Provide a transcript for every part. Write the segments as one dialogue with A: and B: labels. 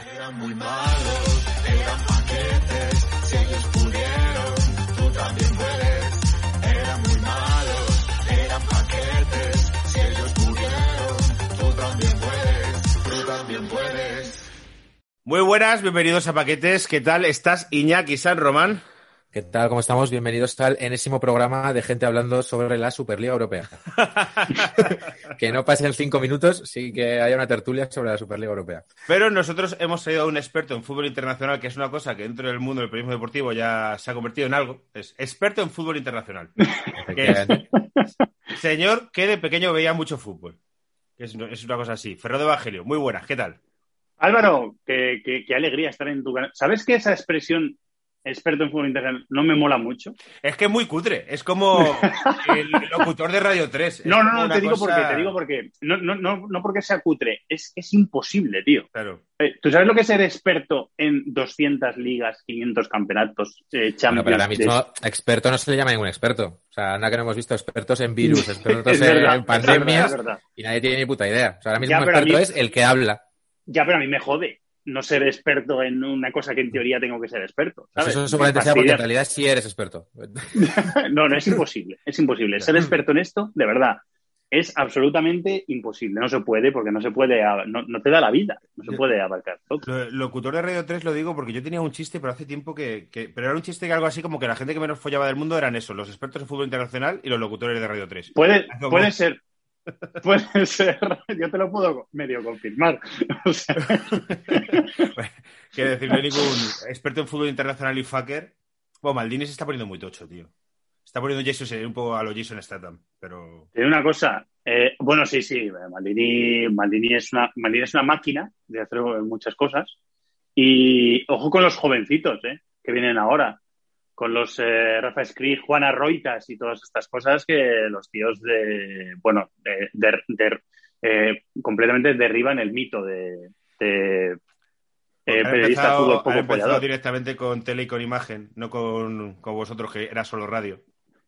A: Eran muy malos, eran paquetes, si ellos pudieron, tú también puedes. Eran muy malos, eran paquetes, si ellos pudieron, tú también puedes, tú también puedes.
B: Muy buenas, bienvenidos a Paquetes. ¿Qué tal estás, Iñaki San Román?
C: ¿Qué tal? ¿Cómo estamos? Bienvenidos al enésimo programa de gente hablando sobre la Superliga Europea. que no pasen cinco minutos sin que haya una tertulia sobre la Superliga Europea.
B: Pero nosotros hemos traído a un experto en fútbol internacional, que es una cosa que dentro del mundo del periodismo deportivo ya se ha convertido en algo. Es experto en fútbol internacional. Que es, señor que de pequeño veía mucho fútbol. Es, es una cosa así. Ferro de Evangelio, muy buenas, ¿qué tal?
D: Álvaro, qué, qué- qué alegría estar en tu canal. ¿Sabes que esa expresión experto en fútbol internacional no me mola mucho?
B: Es que es muy cutre. Es como el locutor de Radio 3. Es
D: No, no, no, te digo
B: cosa-
D: porque, te digo porque. No, no, no, no porque sea cutre, es, es imposible, tío.
B: Claro.
D: Eh, ¿Tú sabes lo que es ser experto en 200 ligas, 500 campeonatos, eh,
C: Bueno,
D: Champions?
C: pero ahora mismo
D: de-
C: experto no se le llama ningún experto. O sea, anda que no hemos visto expertos en virus, expertos en
D: es
C: pandemias
D: verdad, es verdad.
C: y nadie tiene ni puta idea. O sea, ahora mismo
D: Ya,
C: un experto
D: mí-
C: es el que habla.
D: Ya, pero a mí me jode no ser experto en una cosa que en teoría tengo que ser experto.
C: Pues
D: ¿sabes?
C: eso seguramente sea porque en realidad sí eres experto.
D: No, no, es imposible, es imposible. Ser experto en esto, de verdad, es absolutamente imposible. No se puede porque no se puede, no, no te da la vida, no se puede abarcar todo.
B: Lo- Locutor de Radio 3 lo digo porque yo tenía un chiste, pero hace tiempo que, que- Pero era un chiste que algo así como que la gente que menos follaba del mundo eran eso, los expertos en fútbol internacional y los locutores de Radio 3.
D: Puede,
B: Como-
D: puede ser, puede ser, yo te lo puedo medio confirmar. O sea,
B: Quiero decir, no hay ningún experto en fútbol internacional y fucker. Bueno, Maldini se está poniendo muy tocho, tío. Está poniendo Jason un poco a lo Jason Statham, pero...
D: Digo una cosa, eh, bueno, sí, sí, Maldini, Maldini, es una, Maldini es una máquina de hacer muchas cosas. Y ojo con los jovencitos, eh, que vienen ahora, con los eh, Rafa Skrig, Juana Roitas y todas estas cosas que los tíos de, bueno, de, de- de- eh, completamente derriban el mito de, de, eh,
B: Han
D: periodista
B: empezado-
D: fútbol
B: han empezado directamente con tele y con imagen, no con, con vosotros, que era solo radio.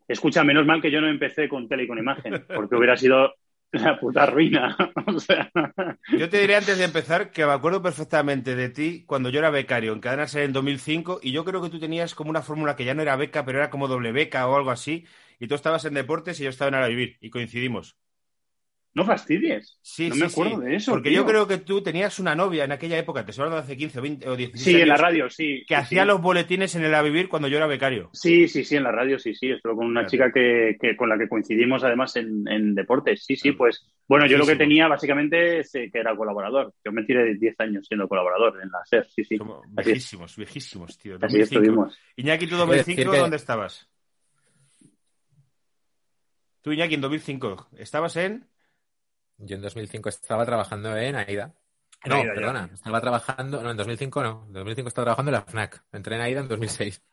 D: Escucha, menos mal que yo no empecé con tele y con imagen, porque hubiera sido la puta ruina.
B: Yo te diré antes de empezar que me acuerdo perfectamente de ti cuando yo era becario en Cadena Ser en 2005 y yo creo que tú tenías como una fórmula que ya no era beca, pero era como doble beca o algo así y tú estabas en deportes y yo estaba en Ara Vivir y coincidimos.
D: No fastidies.
B: Sí,
D: no
B: sí,
D: me acuerdo
B: sí.
D: de eso.
B: Porque
D: tío.
B: yo creo que tú tenías una novia en aquella época, te estoy hablando de hace 15 o 20 o 16
D: Sí, en la radio, sí.
B: que
D: sí,
B: hacía los boletines en el A Vivir cuando yo era becario.
D: Sí, sí, sí, en la radio, sí, sí. Estuve con una
B: Claro.
D: chica que, que con la que coincidimos además en, en deportes. Sí, sí,
B: Claro.
D: pues. Bueno, yo lo que tenía básicamente es eh, que era colaborador. Yo me tiré de 10 años siendo colaborador en la SER, sí, sí.
B: Viejísimos, viejísimos, tío.
D: Así
B: 2005.
D: estuvimos.
B: Iñaki, ¿tú
C: Quiero decir
B: 2005
C: que-
B: dónde estabas? Tú, Iñaki, en 2005. ¿Estabas en...?
C: Yo en 2005 estaba trabajando en AIDA. No,
B: AIDA, ya.
C: perdona, estaba trabajando, no, en 2005 no, en 2005 estaba trabajando en la FNAC. Entré en AIDA en 2006.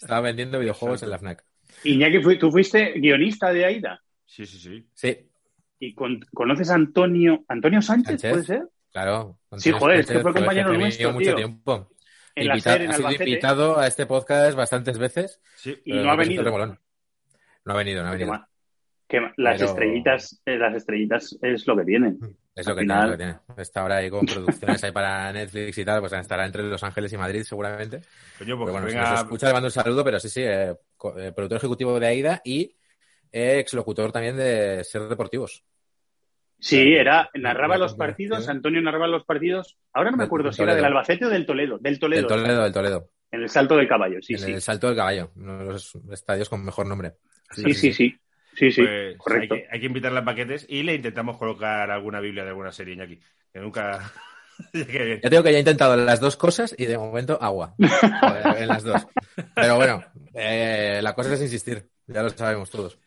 C: Estaba vendiendo videojuegos en la FNAC.
D: Iñaki, tú fuiste guionista de AIDA.
B: sí, sí, sí.
C: Sí,
D: ¿Y con- conoces a Antonio, Antonio Sánchez,
C: Sánchez.
D: puede ser?
C: claro.
D: Sí, joder, es que
C: Sánchez
D: fue
C: con el
D: compañero nuestro,
C: mucho
D: tío.
C: tiempo.
D: En la SER, en
C: ha sido invitado a este podcast bastantes veces.
B: Sí.
D: Y no ha
C: que es
D: venido.
C: No ha venido, no ha
D: Que
C: venido.
D: Que las
C: Pero-
D: estrellitas, eh, las estrellitas es lo que tienen.
C: Es lo que
D: final-
C: tiene, es lo que tiene. Está ahora ahí con producciones ahí para Netflix y tal, pues estará entre Los Ángeles y Madrid seguramente.
B: Coño,
C: Pero
B: pues
C: bueno, si
B: venga...
C: nos escucha le mando un saludo, pero sí, sí, eh, eh, productor ejecutivo de AIDA y exlocutor también de Ser Deportivos.
D: Sí, era, narraba los partidos, Antonio narraba los partidos. Ahora no me
C: Del-
D: acuerdo
C: del
D: si era del. Albacete o del Toledo. Del Toledo.
C: Del Toledo, del Toledo.
D: En el salto de caballo, sí,
C: en
D: sí.
C: el Salto del Caballo, uno de los estadios con mejor nombre.
D: Sí, sí, sí. Sí, sí,
B: Pues
D: correcto.
B: Hay que, hay que invitarla a paquetes y le intentamos colocar alguna Biblia de alguna serie, Iñaki. Que nunca...
C: Ya tengo que ya he intentado las dos cosas y de momento agua. Joder, en las dos. Pero bueno, eh, la cosa es insistir. Ya lo sabemos todos.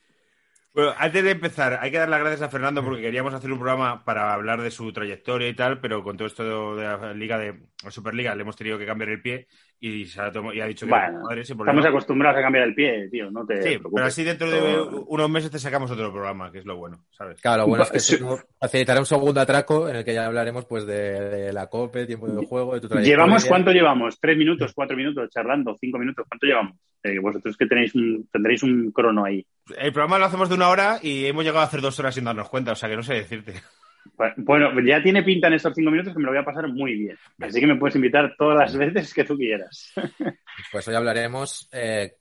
B: Bueno, antes de empezar, hay que dar las gracias a Fernando porque queríamos hacer un programa para hablar de su trayectoria y tal, pero con todo esto de la Liga de la Superliga le hemos tenido que cambiar el pie y, se ha, tomado- y ha dicho que
D: Bueno,
B: madre, sin
D: Estamos acostumbrados a cambiar el pie, tío, no te
B: Sí,
D: preocupes.
B: pero así dentro de unos meses te sacamos otro programa, que es lo bueno, ¿sabes?
C: Claro, lo bueno es que
D: Sí.
C: facilitará un segundo atraco en el que ya hablaremos pues de, de la COPE, tiempo de juego, de tu trayectoria.
D: ¿Llevamos cuánto llevamos? ¿Tres minutos, cuatro minutos charlando? ¿Cinco minutos? ¿Cuánto llevamos? Eh, vosotros que tenéis un, tendréis un crono ahí.
B: El programa lo hacemos de una hora y hemos llegado a hacer dos horas sin darnos cuenta, o sea que no sé decirte.
D: Bueno, ya tiene pinta en estos cinco minutos que me lo voy a pasar muy bien. Así que me puedes invitar todas las veces que tú quieras.
C: Pues hoy hablaremos, eh,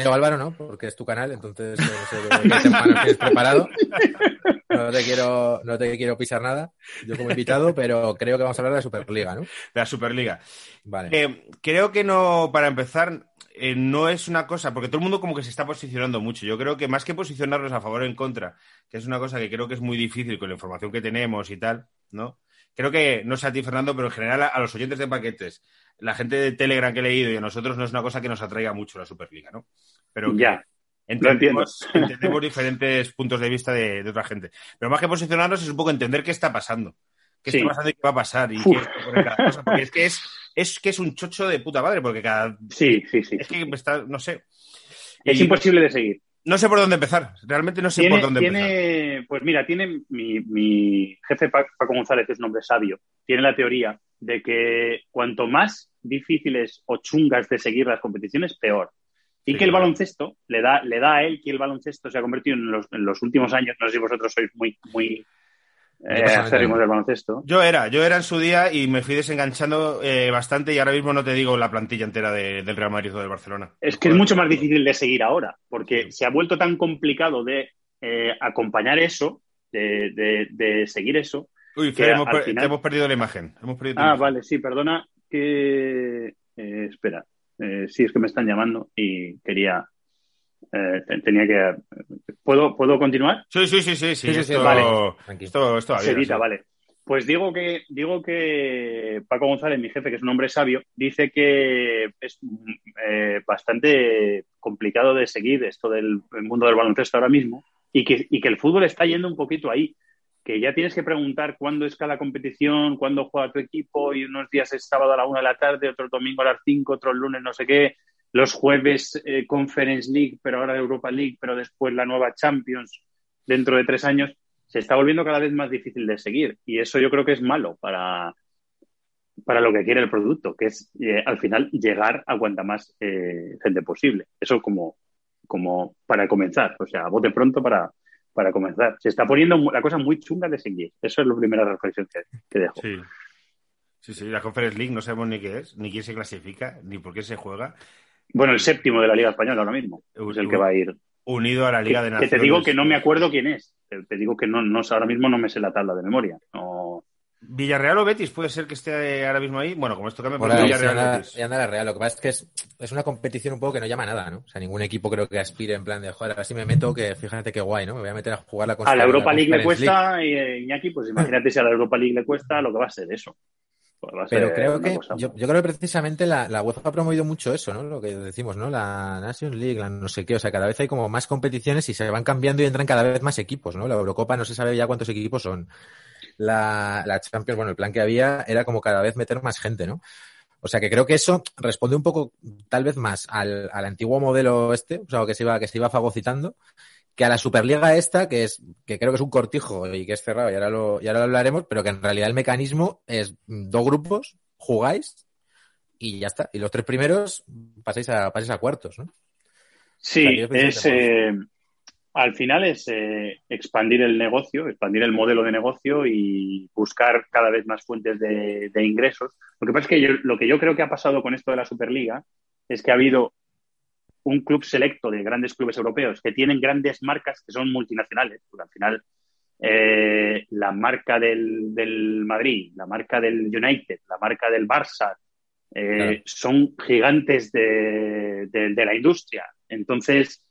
C: creo Álvaro, ¿no? Porque es tu canal, entonces no sé qué tienes preparado. No te quiero, no te quiero pisar nada, yo como invitado, pero creo que vamos a hablar de la Superliga, ¿no?
B: De la Superliga.
C: Vale.
B: Eh, creo que no, para empezar, eh, no es una cosa, porque todo el mundo como que se está posicionando mucho. Yo creo que más que posicionarnos a favor o en contra, que es una cosa que creo que es muy difícil con la información que tenemos y tal, ¿no? Creo que, no sé a ti, Fernando, pero en general a, a los oyentes de paquetes, la gente de Telegram que he leído y a nosotros no es una cosa que nos atraiga mucho la Superliga, ¿no? Pero que
D: Ya.
B: entendemos, entendemos diferentes puntos de vista de, de otra gente. Pero más que posicionarnos es un poco entender qué está pasando. Qué
D: Sí.
B: está pasando y qué va a pasar. Y qué cada cosa. Porque es que es, es que es un chocho de puta madre, porque cada.
D: Sí, sí, sí.
B: Es que está, no sé.
D: Es
B: Y
D: imposible de seguir.
B: No sé por dónde empezar. Realmente no sé
D: Tiene,
B: por dónde empezar.
D: tiene- pues mira, tiene mi, mi jefe Pa- Paco González, que es un hombre sabio, tiene la teoría de que cuanto más difíciles o chungas de seguir las competiciones, peor. Y
B: Sí,
D: que el baloncesto le da, le da a él que el baloncesto se ha convertido en los, en los últimos años, no sé si vosotros sois muy, muy eh, acérrimos del baloncesto.
B: Yo era, yo era en su día y me fui desenganchando eh, bastante y ahora mismo no te digo la plantilla entera de- del Real Madrid o del Barcelona.
D: Es que es mucho más difícil de seguir ahora, porque se ha vuelto tan complicado de eh, acompañar eso, de, de- de seguir eso,
B: Uy, Fer, hemos, per-
D: final-
B: hemos perdido la imagen. Hemos perdido tu
D: Ah,
B: imagen.
D: vale, sí, perdona que... eh, espera, Eh, sí, es que me están llamando y quería... eh, te- tenía que... ¿Puedo, ¿Puedo continuar?
B: Sí, sí, sí, sí, sí.
C: Sí, sí, sí,
B: esto,
D: vale.
C: Tranquilo.
B: esto, esto va bien,
D: Sedita,
B: sí.
D: vale. Pues digo que, digo que Paco González, mi jefe, que es un hombre sabio, dice que es eh, bastante complicado de seguir esto del el mundo del baloncesto ahora mismo y que, y que el fútbol está yendo un poquito ahí. Que ya tienes que preguntar cuándo es cada competición, cuándo juega tu equipo, y unos días es sábado a la una de la tarde, otro domingo a las cinco, otro lunes no sé qué, los jueves eh, Conference League, pero ahora Europa League, pero después la nueva Champions dentro de tres años se está volviendo cada vez más difícil de seguir y eso yo creo que es malo para, para lo que quiere el producto, que es eh, al final llegar a cuanta más eh, gente posible. Eso como, como para comenzar, o sea, a bote pronto para, para comenzar. Se está poniendo la cosa muy chunga de seguir. Eso es la primera reflexión que, que dejo.
B: Sí. Sí, sí, la Conference League no sabemos ni qué es, ni quién se clasifica, ni por qué se juega.
D: Bueno, el séptimo de la Liga Española ahora mismo es el que va a ir.
B: Unido a la Liga de
D: Que, que
B: Naciones.
D: te digo que no me acuerdo quién es. Te, te digo que no, no, ahora mismo no me sé la tabla de memoria. No,
B: Villarreal o Betis puede ser que esté ahora mismo ahí. Bueno, como esto cambia,
C: Por
B: pues
C: ahí,
B: Villarreal
C: y anda,
B: Betis.
C: y anda la Real. Lo que pasa es que es, es una competición un poco que no llama a nada, ¿no? O sea, ningún equipo creo que aspire en plan de, joder, ahora sí me meto, que fíjate qué guay, ¿no? Me voy a meter a jugar la
D: a la Europa League le
C: League.
D: cuesta, y, eh, Iñaki, pues imagínate si a la Europa League le cuesta, lo que va a ser eso. Pues va a
C: Pero
D: ser
C: creo
D: una
C: que,
D: cosa-
C: yo, yo creo que precisamente la, la UEFA ha promovido mucho eso, ¿no? Lo que decimos, ¿no? La Nations League, la no sé qué, o sea, cada vez hay como más competiciones y se van cambiando y entran cada vez más equipos, ¿no? La Eurocopa no se sabe ya cuántos equipos son. La, la Champions, bueno, el plan que había era como cada vez meter más gente, ¿no? O sea que creo que eso responde un poco, tal vez más al, al antiguo modelo este, o sea, que se iba, que se iba fagocitando, que a la Superliga esta, que es, que creo que es un cortijo y que es cerrado, y ahora lo, y ahora lo hablaremos, pero que en realidad el mecanismo es dos grupos, jugáis y ya está. Y los tres primeros pasáis a, pasáis a cuartos, ¿no?
D: Sí,
C: O sea, que es
D: es, eh, al final es eh, expandir el negocio, expandir el modelo de negocio y buscar cada vez más fuentes de, de ingresos. Lo que pasa es que yo- lo que yo creo que ha pasado con esto de la Superliga es que ha habido un club selecto de grandes clubes europeos que tienen grandes marcas que son multinacionales, porque al final eh, la marca del, del Madrid, la marca del United, la marca del Barça, eh,
C: Claro.
D: son gigantes de, de- de la industria. Entonces,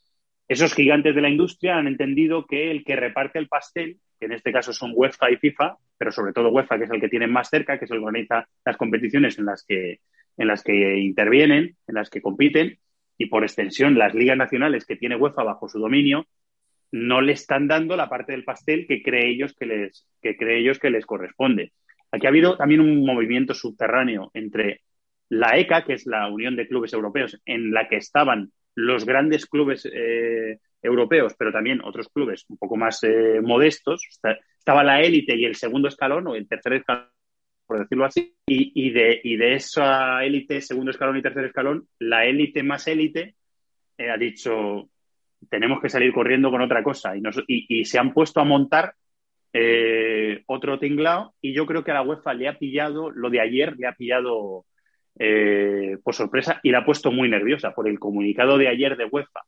D: esos gigantes de la industria han entendido que el que reparte el pastel, que en este caso son UEFA y FIFA, pero sobre todo UEFA, que es el que tienen más cerca, que es el que organiza las competiciones en las que, en las que intervienen, en las que compiten, y por extensión las ligas nacionales que tiene UEFA bajo su dominio, no le están dando la parte del pastel que cree ellos que les, que cree ellos que les corresponde. Aquí ha habido también un movimiento subterráneo entre la ECA, que es la Unión de Clubes Europeos, en la que estaban los grandes clubes eh, europeos, pero también otros clubes un poco más eh, modestos. Estaba la élite y el segundo escalón, o el tercer escalón, por decirlo así, y, de, de esa élite, segundo escalón y tercer escalón, la élite más élite eh, ha dicho, tenemos que salir corriendo con otra cosa, y, se han puesto a montar otro tinglao, y yo creo que a la UEFA le ha pillado, lo de ayer le ha pillado eh, por sorpresa y la ha puesto muy nerviosa por el comunicado de ayer de UEFA,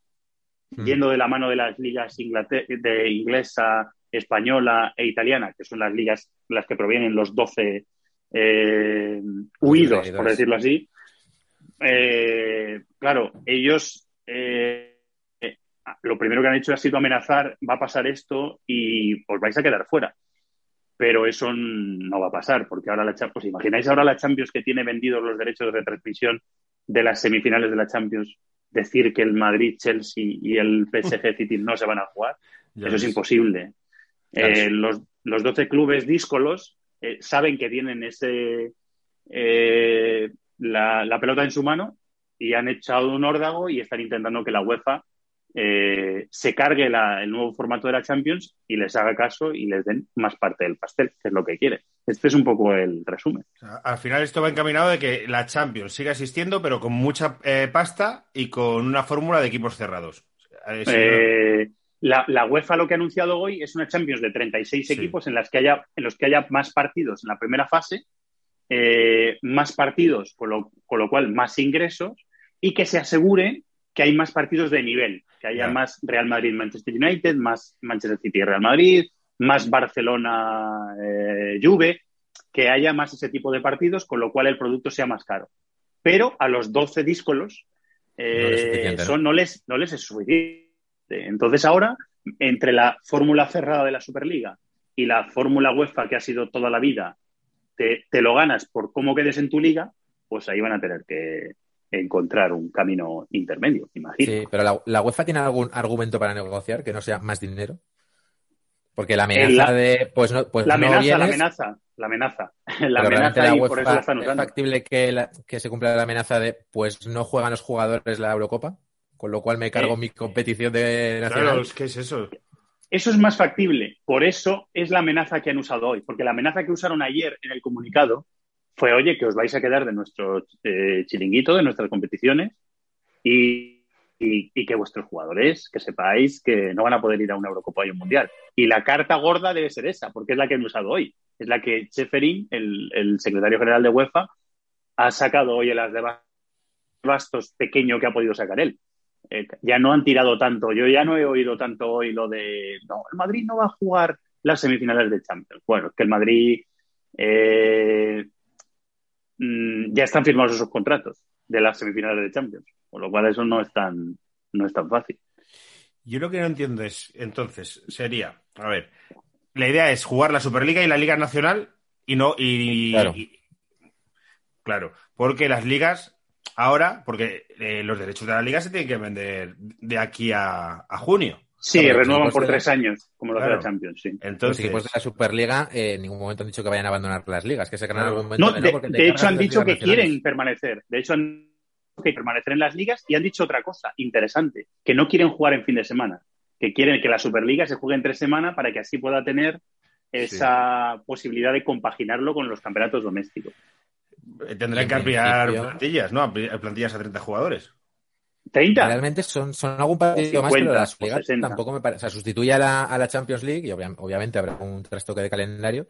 D: mm. yendo de la mano de las ligas de inglesa, española e italiana, que son las ligas las que provienen los 12 eh, huidos, por decirlo así. Eh, claro, ellos lo primero que han hecho ha sido amenazar, va a pasar esto y os vais a quedar fuera pero eso no va a pasar, porque ahora la Champions, imagináis ahora la Champions que tiene vendidos los derechos de transmisión de las semifinales de la Champions, decir que el Madrid, Chelsea y el PSG City no se van a jugar, eso es imposible. Eh, los, los 12 clubes díscolos eh, saben que tienen ese eh, la, la pelota en su mano y han echado un órdago y están intentando que la UEFA eh, se cargue el nuevo formato de la Champions y les haga caso y les den más parte del pastel, que es lo que quiere. Este es un poco el resumen.
B: al final esto va encaminado de que la Champions siga existiendo, pero con mucha eh, pasta y con una fórmula de equipos cerrados.
D: Eh, la, UEFA lo que ha anunciado hoy es una Champions de 36 equipos en, las que haya, en los que haya más partidos en la primera fase, más partidos, con lo, con lo cual más ingresos, y que se asegure que hay más partidos de nivel que haya más Real Madrid-Manchester United, más Manchester City-Real Madrid, más Barcelona-Juve, eh, que haya más ese tipo de partidos, con lo cual el producto sea más caro. Pero a los 12 díscolos eh, no, les, no les es suficiente. Entonces ahora, entre la fórmula cerrada de la Superliga y la fórmula UEFA que ha sido toda la vida, te, te lo ganas por cómo quedes en tu liga, pues ahí van a tener que, encontrar un camino intermedio, imagino.
C: Sí, pero la, UEFA tiene algún argumento para negociar que no sea más dinero. Porque la amenaza de pues no pues
D: la amenaza, la amenaza, la amenaza, la amenaza
C: y por eso la están usando. ¿Es factible que, que se cumpla la amenaza de pues no juegan los jugadores la Eurocopa? Con lo cual me cargo eh, mi competición de nacional.
B: Claro, ¿qué es eso?
D: Eso es más factible. Por eso es la amenaza que han usado hoy. Porque la amenaza que usaron ayer en el comunicado fue, oye, que os vais a quedar de nuestro eh, chiringuito, de nuestras competiciones y, que vuestros jugadores, que sepáis que no van a poder ir a una Eurocopa y un Mundial. Y la carta gorda debe ser esa, porque es la que hemos usado hoy. Es la que Cheferin, el, secretario general de UEFA, ha sacado hoy el las de bastos pequeño que ha podido sacar él. Eh, ya no han tirado tanto. Yo ya no he oído tanto hoy lo de, no, el Madrid no va a jugar las semifinales de Champions. Bueno, que el Madrid eh, Mm, ya están firmados esos contratos de las semifinales de Champions, con lo cual eso no es tan, no es tan fácil.
B: Yo lo que no entiendo es, entonces, sería, a ver, la idea es jugar la Superliga y la Liga Nacional y no, y, claro. porque las ligas ahora, porque eh, los derechos de la liga se tienen que vender de aquí a junio.
D: Sí, renuevan por tres años, como lo hace la Champions, sí.
C: Entonces, los equipos de la Superliga eh, en ningún momento han dicho que vayan a abandonar las ligas, que se ganan algún
D: momento. No, de, hecho han dicho que quieren permanecer. De hecho han dicho que permanecer en las ligas y han dicho otra cosa interesante, que no quieren jugar en fin de semana, que quieren que la Superliga se juegue en tres semanas para que así pueda tener esa posibilidad de compaginarlo con los campeonatos domésticos.
B: Tendrán que ampliar plantillas, ¿no? Plantillas a 30 jugadores.
D: 30.
C: Realmente son, son algún partido más, pero las ligas tampoco me parece. O sea, sustituye a la, a la Champions League y obviamente habrá un trastoque de calendario,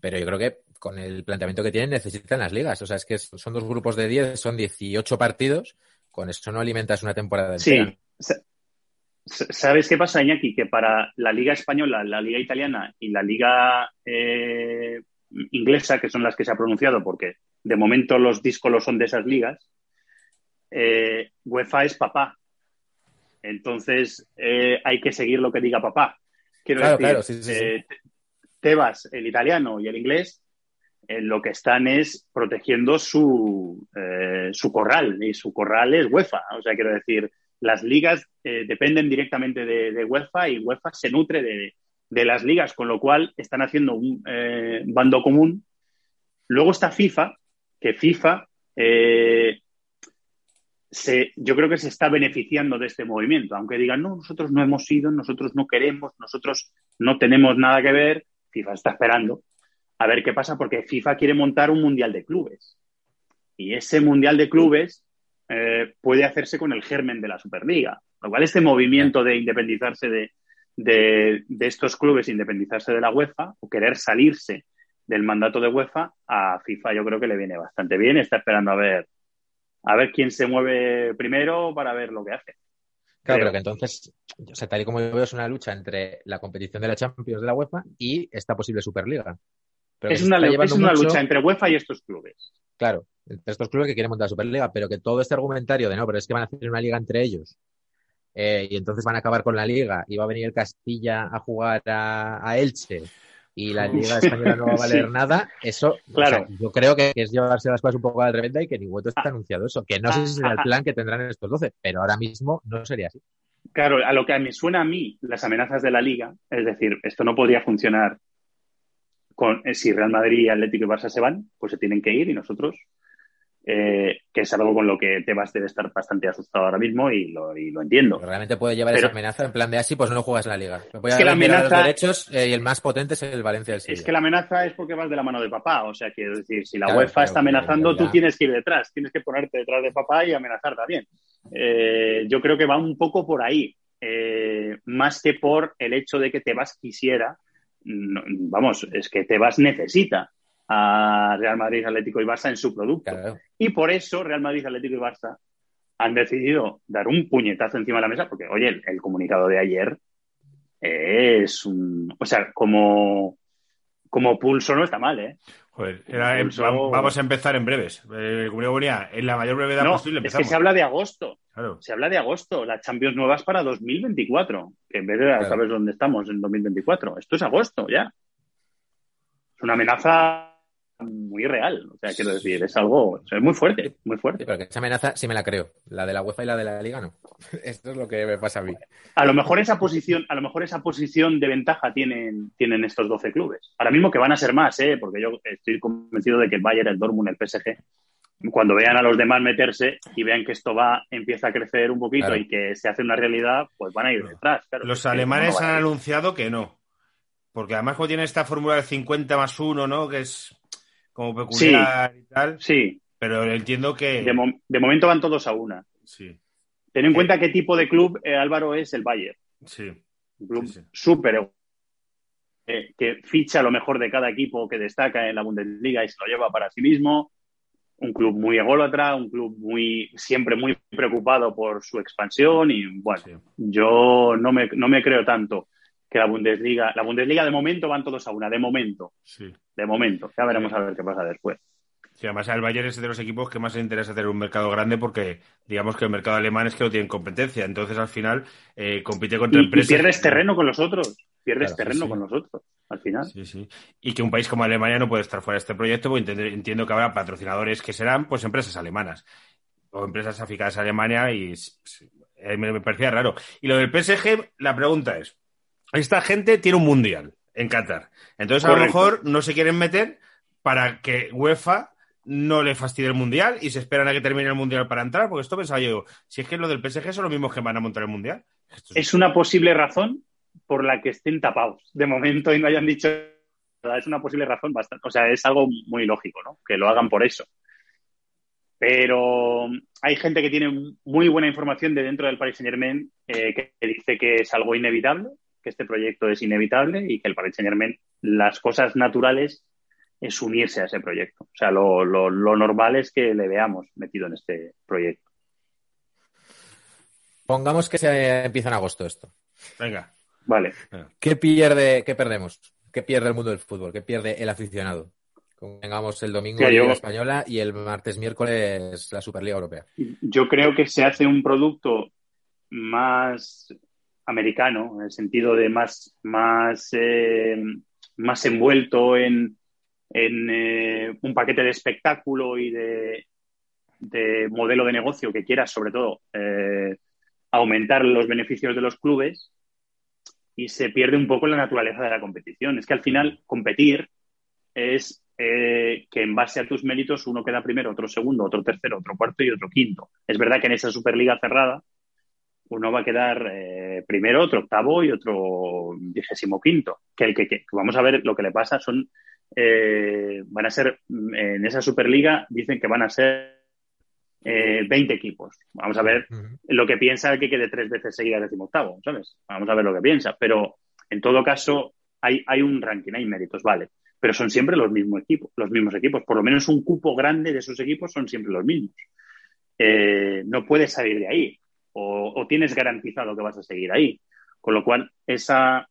C: pero yo creo que con el planteamiento que tienen necesitan las ligas. O sea, es que son dos grupos de 10, son 18 partidos, con eso no alimentas una temporada entera.
D: Sí. ¿Sabes qué pasa, Iñaki? Que para la Liga Española, la Liga Italiana y la Liga eh, Inglesa, que son las que se ha pronunciado, porque de momento los díscolos son de esas ligas, eh, UEFA es papá. Entonces eh, hay que seguir lo que diga papá. Quiero decir, eh, Tebas, el italiano y el inglés, lo que están es protegiendo su, su corral, y su corral es UEFA. O sea, quiero decir, las ligas dependen directamente de, de, UEFA y UEFA se nutre de, de, las ligas, con lo cual están haciendo un bando común. Luego está FIFA, que FIFA eh, yo creo que se está beneficiando de este movimiento, aunque digan, no, nosotros no hemos ido, nosotros no queremos, nosotros no tenemos nada que ver, FIFA está esperando a ver qué pasa porque FIFA quiere montar un mundial de clubes. Y ese mundial de clubes eh, puede hacerse con el germen de la Superliga. Lo cual este movimiento de independizarse de, de, de, estos clubes, independizarse de la UEFA o querer salirse del mandato de UEFA, a FIFA yo creo que le viene bastante bien. Está esperando a ver, a ver quién se mueve primero para ver lo que hace.
C: Claro, pero que entonces, o sea, tal y como yo veo, es una lucha entre la competición de la Champions de la UEFA y esta posible Superliga.
D: Pero es una, es una mucho... lucha entre UEFA y estos clubes.
C: Claro, entre estos clubes que quieren montar la Superliga, pero que todo este argumentario de no, pero es que van a hacer una liga entre ellos eh, y entonces van a acabar con la liga y va a venir el Castilla a jugar a, a Elche y la Liga Española no va a valer sí. nada, eso
D: claro.
C: o sea, yo creo que es llevarse las cosas un poco a la tremenda y que ni Hueto está anunciado eso, que no sé si será el plan que tendrán estos 12, pero ahora mismo no sería así.
D: Claro, a lo que me suena a mí las amenazas de la Liga, es decir, esto no podría funcionar con si Real Madrid, Atlético y Barça se van, pues se tienen que ir y nosotros eh, que es algo con lo que Tebas debe estar bastante asustado ahora mismo y lo, y lo entiendo.
C: Pero realmente puede llevar Pero, esa amenaza en plan de así, pues no juegas la liga. Me voy a es que la amenaza, los derechos eh, y el más potente es el Valencia del
D: Es que la amenaza es porque vas de la mano de papá. O sea, quiero decir, si la claro, UEFA está amenazando, tú tienes que ir detrás, tienes que ponerte detrás de papá y amenazar también. Eh, yo creo que va un poco por ahí, más que por el hecho de que Tebas quisiera. No, vamos, es que Tebas necesita a Real Madrid, Atlético y Barça en su producto.
C: Claro.
D: Y por eso Real Madrid, Atlético y Barça han decidido dar un puñetazo encima de la mesa, porque, oye, el, el comunicado de ayer es un. O sea, como, como pulso no está mal, ¿eh?
B: Joder, era, pulso... vamos a empezar en breves. Eh, como ponía, en la mayor brevedad
D: no,
B: posible.
D: Empezamos. Es que se habla de agosto. Claro. Se habla de agosto. La Champions nuevas para 2024. Que en vez de claro. saber dónde estamos en 2024. Esto es agosto ya. Es una amenaza muy real. O sea, quiero decir, es algo o sea, es muy fuerte, muy fuerte.
C: Sí, pero que esa amenaza sí me la creo. La de la UEFA y la de la Liga no. Esto es lo que me pasa a mí.
D: A lo mejor esa posición, a lo mejor esa posición de ventaja tienen, tienen estos 12 clubes. Ahora mismo que van a ser más, ¿eh? porque yo estoy convencido de que el Bayern, el Dortmund, el PSG, cuando vean a los demás meterse y vean que esto va, empieza a crecer un poquito claro. y que se hace una realidad, pues van a ir detrás. Claro,
B: los alemanes no han anunciado que no. Porque además como tiene esta fórmula del 50 más 1, ¿no? Que es como peculiar
D: sí,
B: y tal.
D: Sí.
B: Pero entiendo que.
D: De, mo de, momento van todos a una.
B: Sí.
D: Ten en cuenta qué tipo de club, eh, Álvaro, es el Bayern.
B: Sí.
D: Un club súper. Eh, que ficha lo mejor de cada equipo que destaca en la Bundesliga y se lo lleva para sí mismo. Un club muy ególatra, un club muy siempre muy preocupado por su expansión y bueno, yo no me, no me creo tanto que la Bundesliga. La Bundesliga de momento van todos a una, de momento.
B: Sí.
D: De momento. Ya veremos a ver qué pasa después.
B: Sí, además el Bayern es de los equipos que más le interesa tener un mercado grande porque digamos que el mercado alemán es que no tienen competencia. Entonces al final eh, compite contra
D: y,
B: empresas.
D: Y pierdes terreno con los otros. Pierdes claro, terreno sí. con los otros al final.
B: Sí, sí. Y que un país como Alemania no puede estar fuera de este proyecto, porque entiendo que habrá patrocinadores que serán pues empresas alemanas o empresas aficadas a Alemania y me, me parecía raro. Y lo del PSG, la pregunta es, esta gente tiene un mundial en Qatar. Entonces, a lo mejor no se quieren meter para que UEFA no le fastidie el mundial y se esperan a que termine el mundial para entrar, porque esto pensaba yo, si es que lo del PSG son los mismos que van a montar el mundial.
D: Esto es... es una posible razón por la que estén tapados de momento y no hayan dicho es una posible razón bastante, o sea, es algo muy lógico, ¿no? Que lo hagan por eso. Pero hay gente que tiene muy buena información de dentro del Paris Saint Germain eh, que dice que es algo inevitable, que este proyecto es inevitable y que el Paris Saint Germain, las cosas naturales es unirse a ese proyecto. O sea, lo, lo, lo, normal es que le veamos metido en este proyecto.
C: Pongamos que se empieza en agosto esto.
B: Venga.
D: Vale.
C: ¿Qué pierde, qué perdemos? ¿Qué pierde el mundo del fútbol? ¿Qué pierde el aficionado? Tengamos el domingo la Liga Española y el martes miércoles la Superliga Europea.
D: Yo creo que se hace un producto más americano, en el sentido de más, más, eh, más envuelto en, eh, un paquete de espectáculo y de, de, modelo de negocio que quieras, sobre todo, eh, aumentar los beneficios de los clubes y se pierde un poco la naturaleza de la competición. Es que al final competir es que en base a tus méritos uno queda primero, otro segundo, otro tercero, otro cuarto y otro quinto. Es verdad que en esa Superliga cerrada uno va a quedar eh, primero, otro octavo y otro vigésimo quinto. Que el que, vamos a ver lo que le pasa son eh, van a ser en esa Superliga dicen que van a ser 20 equipos. Vamos a ver lo que piensa que quede tres veces seguida décimo octavo, ¿sabes? Vamos a ver lo que piensa. Pero en todo caso hay, hay un ranking, hay méritos, vale pero son siempre los mismos equipos, los mismos equipos. Por lo menos un cupo grande de esos equipos son siempre los mismos. Eh, no puedes salir de ahí o, tienes garantizado que vas a seguir ahí. Con lo cual, esa,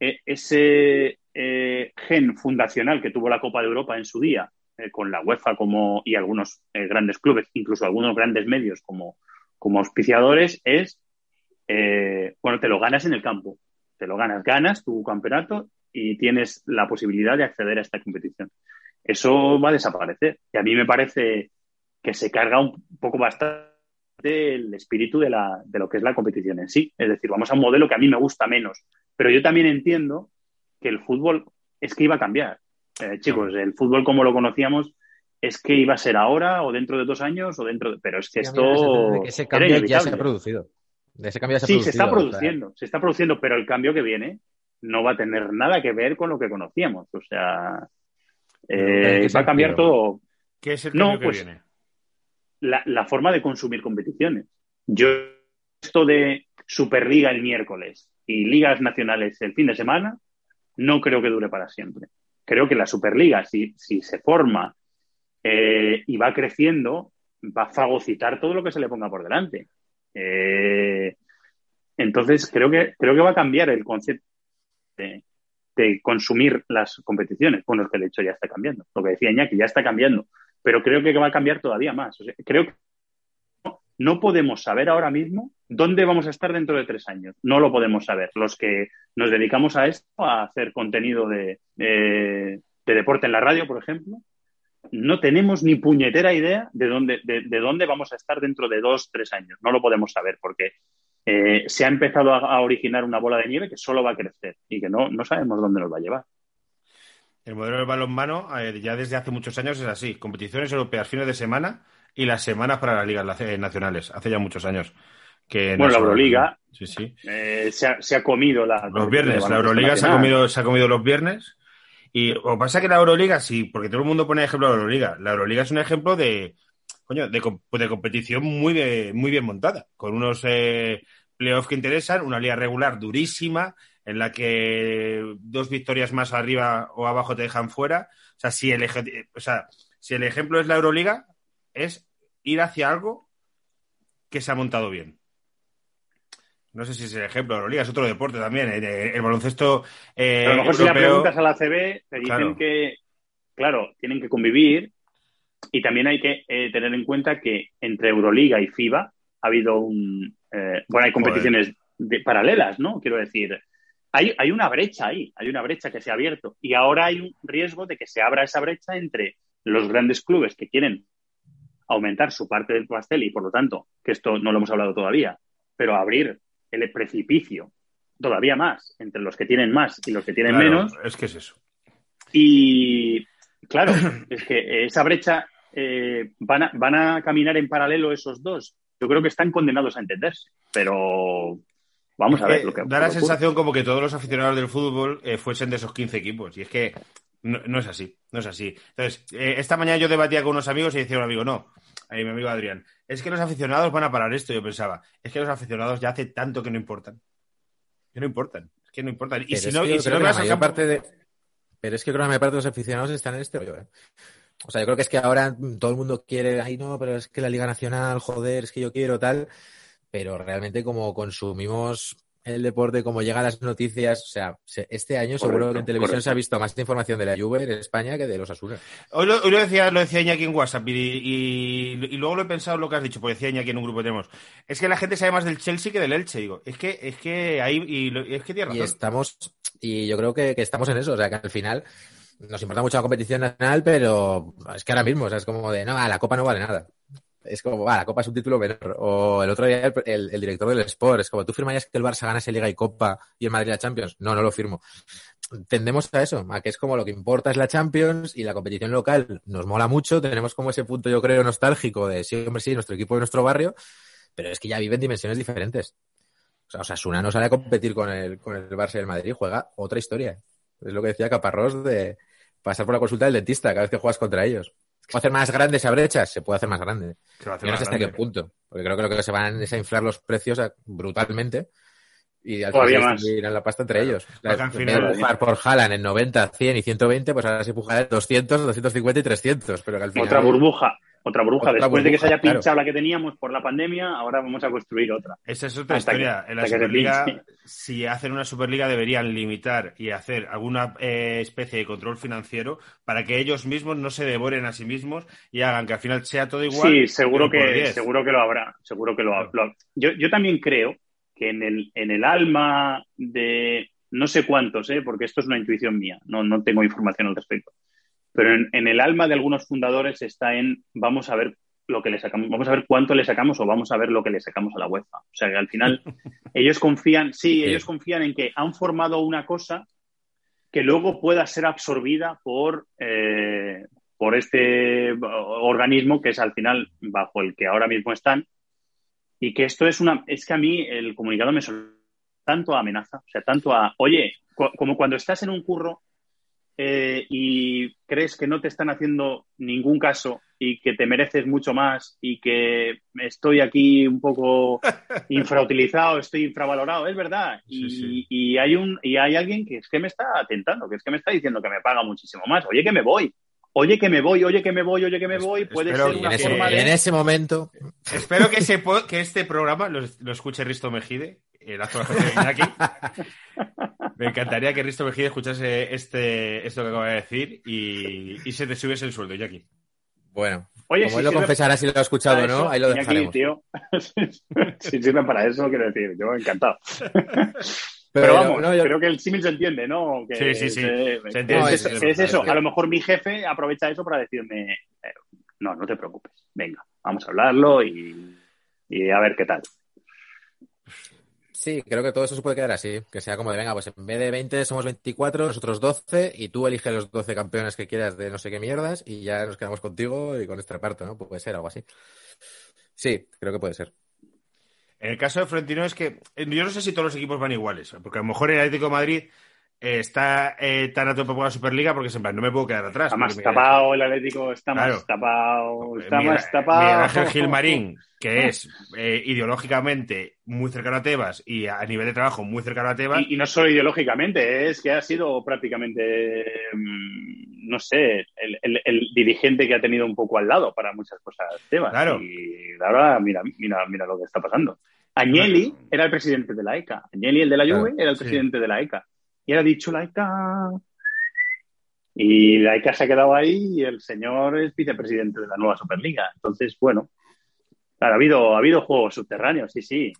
D: e, ese eh, gen fundacional que tuvo la Copa de Europa en su día, eh, con la UEFA como, y algunos grandes clubes, incluso algunos grandes medios como, como auspiciadores, es, bueno, te lo ganas en el campo. Te lo ganas, ganas tu campeonato y tienes la posibilidad de acceder a esta competición. Eso va a desaparecer. Y a mí me parece que se carga un poco bastante el espíritu de, la, de lo que es la competición en sí. Es decir, vamos a un modelo que a mí me gusta menos. Pero yo también entiendo que el fútbol es que iba a cambiar. Eh, chicos, el fútbol como lo conocíamos es que iba a ser ahora o dentro de dos años o dentro de... Pero es que esto...
C: que ese cambio ya se ha producido.
D: ese cambio sí, se está produciendo, se está produciendo, pero el cambio que viene no va a tener nada que ver con lo que conocíamos. O sea, eh, va a cambiar todo.
B: ¿Qué es el cambio
D: no,
B: que
D: pues,
B: viene?
D: La, la, forma de consumir competiciones. Yo, esto de Superliga el miércoles y ligas nacionales el fin de semana, no creo que dure para siempre. Creo que la Superliga, si, si se forma eh, y va creciendo, va a fagocitar todo lo que se le ponga por delante. Eh, entonces, creo que, creo que va a cambiar el concepto de, consumir las competiciones. Bueno, es que de hecho ya está cambiando. Lo que decía Iñaki, ya está cambiando. Pero creo que va a cambiar todavía más. creo que no, podemos saber ahora mismo dónde vamos a estar dentro de tres años. No lo podemos saber. Los que nos dedicamos a esto, a hacer contenido de, de, deporte en la radio, por ejemplo, no tenemos ni puñetera idea de dónde, de, de, dónde vamos a estar dentro de dos, tres años. No lo podemos saber porque eh, se ha empezado a, originar una bola de nieve que solo va a crecer y que no sabemos dónde nos va a llevar.
B: El modelo del balonmano eh, ya desde hace muchos años es así. Competiciones europeas fines de semana y las semanas para las ligas eh, nacionales. Hace ya muchos años. Que
D: bueno, la Euroliga
B: sí, sí.
D: se, ha, se, ha, comido la...
B: Los viernes. La Euroliga se ha, comido, se ha comido los viernes. Y o pasa que la Euroliga, sí, porque todo el mundo pone ejemplo de la Euroliga. La Euroliga es un ejemplo de, coño, de, de competición muy, de, muy bien montada, con unos eh, playoffs que interesan, una liga regular durísima, en la que dos victorias más arriba o abajo te dejan fuera. O sea, si el, o sea, si el ejemplo es la Euroliga, es ir hacia algo que se ha montado bien. No sé si es el ejemplo, la Euroliga es otro deporte también. ¿eh? El, baloncesto. Eh,
D: a lo mejor si la preguntas a la CB, te dicen que, claro, tienen que convivir y también hay que eh, tener en cuenta que entre Euroliga y FIBA ha habido un, eh, bueno, hay competiciones de, paralelas, ¿no? Quiero decir, hay, hay, una brecha ahí, hay una brecha que se ha abierto y ahora hay un riesgo de que se abra esa brecha entre los grandes clubes que quieren aumentar su parte del pastel y por lo tanto, que esto no lo hemos hablado todavía, pero abrir el precipicio todavía más entre los que tienen más y los que tienen menos.
B: Es que es eso.
D: Y claro, es que esa brecha eh, van, a, van a caminar en paralelo esos dos yo creo que están condenados a entenderse, pero vamos a ver lo que
B: Da la sensación como que todos los aficionados del fútbol eh, fuesen de esos 15 equipos, y es que no, es así, no es así. Entonces, eh, esta mañana yo debatía con unos amigos y decía un amigo, no, ahí mi amigo Adrián, es que los aficionados van a parar esto, yo pensaba, es que los aficionados ya hace tanto que no importan. Que no importan, es que no importan. Y si no, y si no
C: la mayor parte de... Pero es que creo que la mayor parte de los aficionados están en este rollo, ¿eh? O sea, yo creo que es que ahora todo el mundo quiere, ay no, pero es que la Liga Nacional, joder, es que yo quiero tal, pero realmente como consumimos el deporte, como llegan las noticias, o sea, este año seguro que en televisión se ha visto más información de la Juve en España que de los Asuna.
B: Hoy lo, decía, lo decía Iñaki en WhatsApp y, luego lo he pensado lo que has dicho, porque decía Iñaki en un grupo que tenemos. Es que la gente sabe más del Chelsea que del Elche, digo. Es que, es que ahí, y, es que tiene razón.
C: Y estamos, y yo creo que, que estamos en eso, o sea, que al final nos importa mucho la competición nacional, pero es que ahora mismo, o sea, es como de, no, la copa no vale nada. Es como, va, la Copa es un título menor. O el otro día el, el, director del Sport, es como, ¿tú firmarías que el Barça ganase Liga y Copa y el Madrid la Champions? No, no lo firmo. Tendemos a eso, a que es como lo que importa es la Champions y la competición local nos mola mucho. Tenemos como ese punto, yo creo, nostálgico de, sí, hombre, sí, nuestro equipo de nuestro barrio, pero es que ya viven dimensiones diferentes. O sea, Suna no sale a competir con el, con el Barça y el Madrid, juega otra historia. Es lo que decía Caparrós de pasar por la consulta del dentista cada vez que juegas contra ellos. ¿Puede hacer más grande esa brecha? Se puede hacer más grande.
B: Hacer
C: Yo no
B: más
C: sé hasta
B: grande.
C: qué punto. Porque creo que lo que se van es a inflar los precios brutalmente. Y al final
D: más.
C: irán la pasta entre ellos.
B: Al
C: en
B: final-
C: pujar por Haaland en 90, 100 y 120, pues ahora se pujará en 200, 250 y 300. Pero que al final...
D: Otra burbuja, otra burbuja.
C: Otra
D: Después de que se haya
C: claro.
D: pinchado la que teníamos por la pandemia, ahora vamos a construir otra.
B: Esa es otra
D: Hasta
B: historia.
D: que-
B: en la Superliga, si hacen una Superliga, deberían limitar y hacer alguna eh, especie de control financiero para que ellos mismos no se devoren a sí mismos y hagan que al final sea todo igual.
D: Sí, seguro que,
B: 10.
D: seguro que lo habrá. Seguro que lo,
B: Claro.
D: lo- yo, yo también creo que en el, en el alma de no sé cuántos, ¿eh? porque esto es una intuición mía, no, no tengo información al respecto. Pero en, en el alma de algunos fundadores está en vamos a ver lo que le sacamos, vamos a ver cuánto le sacamos o vamos a ver lo que le sacamos a la UEFA. O sea que al final ellos confían, sí, ellos confían en que han formado una cosa que luego pueda ser absorbida por, eh, por este organismo que es al final bajo el que ahora mismo están y que esto es una es que a mí el comunicado me suena tanto a amenaza o sea tanto a oye cu- como cuando estás en un curro eh, y crees que no te están haciendo ningún caso y que te mereces mucho más y que estoy aquí un poco infrautilizado, estoy infravalorado, es verdad. Y,
B: Sí, sí.
D: y hay un y hay alguien que es que me está atentando, que es que me está diciendo que me paga muchísimo más. Oye, que me voy. Oye, que me voy, oye, que me voy, oye, que me voy. Puede
B: Espero
D: ser una
C: en, ese,
D: forma
C: y en
D: de...
C: ese momento,
B: Espero que, po- que este programa lo, lo escuche Risto Mejide, el actor de Iñaki. Me encantaría que Risto Mejide escuchase este, esto que acaba de decir y, y se te subiese el sueldo, Iñaki.
C: bueno,
D: Oye,
C: como
D: si
C: él lo confesará si lo ha escuchado o no, ahí lo dejaremos.
D: tío, si sirve para eso, quiero decir, yo encantado.
C: Pero,
D: Pero, vamos,
C: no, yo-
D: creo que el símil se entiende, ¿no? Que
B: Sí, sí, sí.
D: Se,
B: entiende,
D: es, eso. A lo mejor mi jefe aprovecha eso para decirme, eh, no, no te preocupes, venga, vamos a hablarlo y, y a ver qué tal.
C: Sí, creo que todo eso se puede quedar así. Que sea como de, venga, pues en vez de 20 somos 24, nosotros 12, y tú eliges los 12 campeones que quieras de no sé qué mierdas, y ya nos quedamos contigo y con este reparto, ¿no? Puede ser algo así. Sí, creo que puede ser.
B: En el caso de Florentino es que yo no sé si todos los equipos van iguales, porque a lo mejor el Atlético Madrid está eh, tan a tope por la Superliga porque plan, no me puedo quedar atrás.
D: Está más tapado el Atlético, está
B: Claro.
D: más tapado, está
B: Miguel-
D: más tapado.
B: Miguel Ángel Gilmarín, que es eh, ideológicamente muy cercano a Tebas y a nivel de trabajo muy cercano a Tebas,
D: Y, y no solo ideológicamente, es que ha sido prácticamente, mm, no sé, el, el- el dirigente que ha tenido un poco al lado para muchas cosas Tebas.
B: Claro.
D: Y ahora mira, mira, mira lo que está pasando. Agnelli era el presidente de la ECA. Agnelli, el de la Juve, era el
B: sí.
D: presidente de la ECA. Y era dicho la ECA. Y la ECA se ha quedado ahí y el señor es vicepresidente de la nueva Superliga. Entonces, bueno, claro, ha habido, ha habido juegos subterráneos, sí, sí.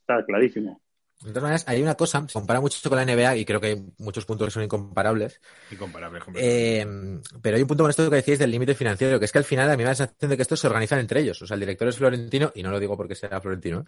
D: Está clarísimo.
C: De todas maneras, hay una cosa, se compara mucho con la NBA y creo que hay muchos puntos que son incomparables.
B: incomparable. ejemplo.
C: Eh, pero hay un punto con esto que decíais del límite financiero, que es que al final a mí me da la sensación de que estos se organizan entre ellos. O sea, el director es Florentino, y no lo digo porque sea Florentino,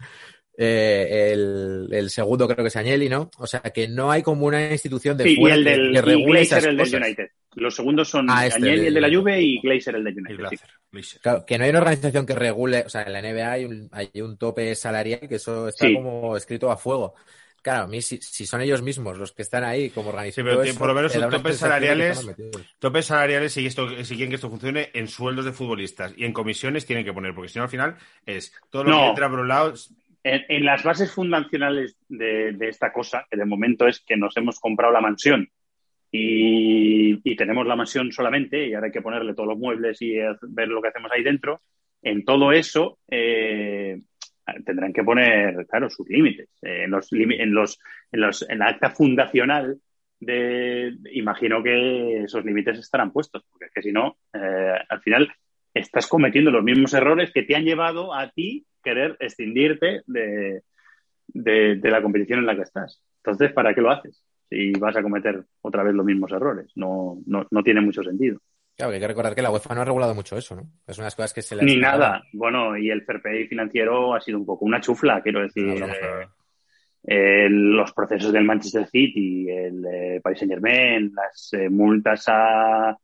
C: eh, el, el segundo creo que es Agnelli, ¿no? O sea, que no hay como una institución de
D: Sí, y
C: fuera
D: el
C: que-
D: del
C: que
D: y
C: regule esas
D: el del
C: cosas.
D: United. Los segundos son
C: Ah, este,
D: Agnelli, el de la Juve, y Glazer, el del
B: Y
D: United. sí.
C: Claro, que no hay una organización que regule, o sea, en la NBA hay un, hay un tope salarial que eso está
D: Sí.
C: como escrito a fuego. Claro, a mí si, si son ellos mismos los que están ahí como
B: Sí,
C: organizando
B: pero
C: eso,
B: por lo menos son topes
C: de
B: salariales, topes salariales si, esto, si quieren que esto funcione en sueldos de futbolistas y en comisiones tienen que poner, porque si no al final es todo lo
D: No.
B: que entra por un lado.
D: En, en las bases fundacionales de, de esta cosa, que de momento es que nos hemos comprado la mansión y, tenemos la mansión solamente y ahora hay que ponerle todos los muebles y ver lo que hacemos ahí dentro, en todo eso eh, tendrán que poner, claro, sus límites. Eh, en, los, en, los, en, los, en la acta fundacional de, imagino que esos límites estarán puestos, porque es que si no, eh, al final estás cometiendo los mismos errores que te han llevado a ti querer escindirte de, de la competición en la que estás. Entonces, ¿para qué lo haces? Si vas a cometer otra vez los mismos errores. No, no, no tiene mucho sentido.
C: Claro, que hay que recordar que la UEFA no ha regulado mucho eso, ¿no? Es unas cosas que se le
D: Ni nada. Bueno, y el fair play financiero ha sido un poco una chufla, quiero decir. Eh, eh, los procesos del Manchester City, el eh, Paris Saint Germain, las eh, multas a.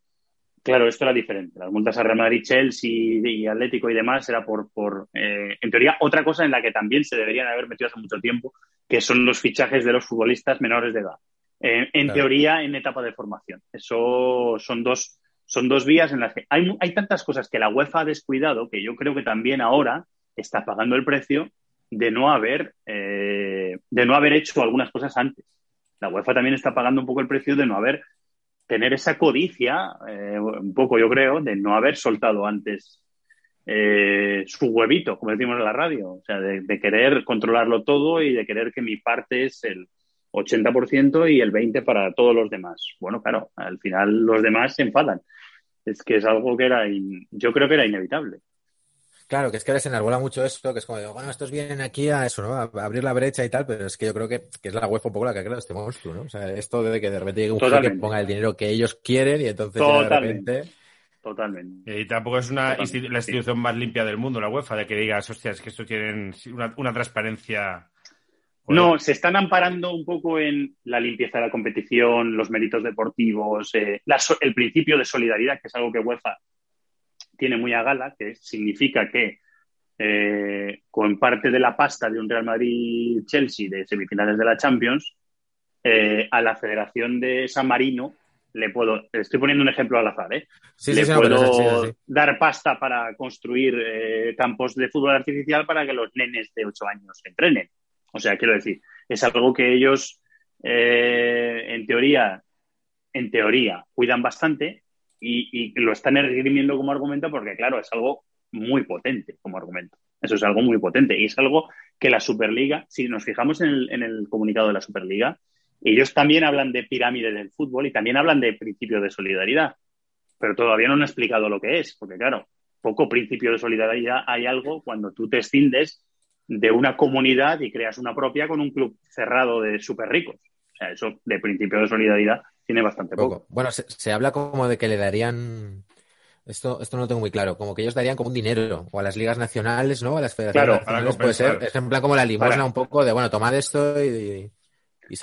D: Claro, esto era diferente. Las multas a Real Madrid, Chelsea y Atlético y demás era por, por eh, en teoría, otra cosa en la que también se deberían haber metido hace mucho tiempo, que son los fichajes de los futbolistas menores de edad. Eh, en
C: Claro.
D: teoría, en etapa de formación. Eso son dos, son dos vías en las que hay, hay tantas cosas que la UEFA ha descuidado que yo creo que también ahora está pagando el precio de no haber eh, de no haber hecho algunas cosas antes. La UEFA también está pagando un poco el precio de no haber tener esa codicia, eh, un poco yo creo, de no haber soltado antes eh, su huevito, como decimos en la radio, o sea, de, de querer controlarlo todo y de querer que mi parte es el 80% y el 20% para todos los demás. Bueno, claro, al final los demás se enfadan. Es que es algo que era, yo creo que era inevitable.
C: Claro, que es que ahora se enarbola mucho esto, que es como, de, bueno, estos vienen aquí a eso, ¿no? A abrir la brecha y tal, pero es que yo creo que, que es la UEFA un poco la que ha creado este monstruo, ¿no? O sea, esto de que de repente llegue un jeque que ponga el dinero que ellos quieren y entonces de repente...
D: Totalmente.
B: Y tampoco es una institu- la
D: sí.
B: institución más limpia del mundo, la UEFA, de que digas, hostias, que esto tienen una, una transparencia. Joder.
D: No, se están amparando un poco en la limpieza de la competición, los méritos deportivos, eh, la so- el principio de solidaridad, que es algo que UEFA tiene muy a gala, que significa que eh, con parte de la pasta de un Real Madrid-Chelsea de semifinales de la Champions, eh, a la Federación de San Marino le puedo, estoy poniendo un ejemplo al azar, ¿eh?
C: Sí,
D: le
C: sí,
D: puedo dar pasta para construir eh, campos de fútbol artificial para que los nenes de 8 años entrenen. O sea, quiero decir, es algo que ellos, eh, en teoría, en teoría, cuidan bastante y, lo están esgrimiendo como argumento porque, claro, es algo muy potente como argumento. Eso es algo muy potente y es algo que la Superliga, si nos fijamos en el, en el comunicado de la Superliga, ellos también hablan de pirámide del fútbol y también hablan de principio de solidaridad, pero todavía no han explicado lo que es, porque claro, poco principio de solidaridad hay algo cuando tú te escindes de una comunidad y creas una propia con un club cerrado de súper ricos. O sea, eso de principio de solidaridad tiene bastante poco.
C: Poco. Bueno, se, se habla como de que le darían... Esto, esto no lo tengo muy claro. Como que ellos darían como un dinero, o a las ligas nacionales, ¿no? A las federaciones
D: Claro,
C: nacionales puede ser. Es en plan como la limosna
D: Para-
C: un poco de, bueno, tomad esto y,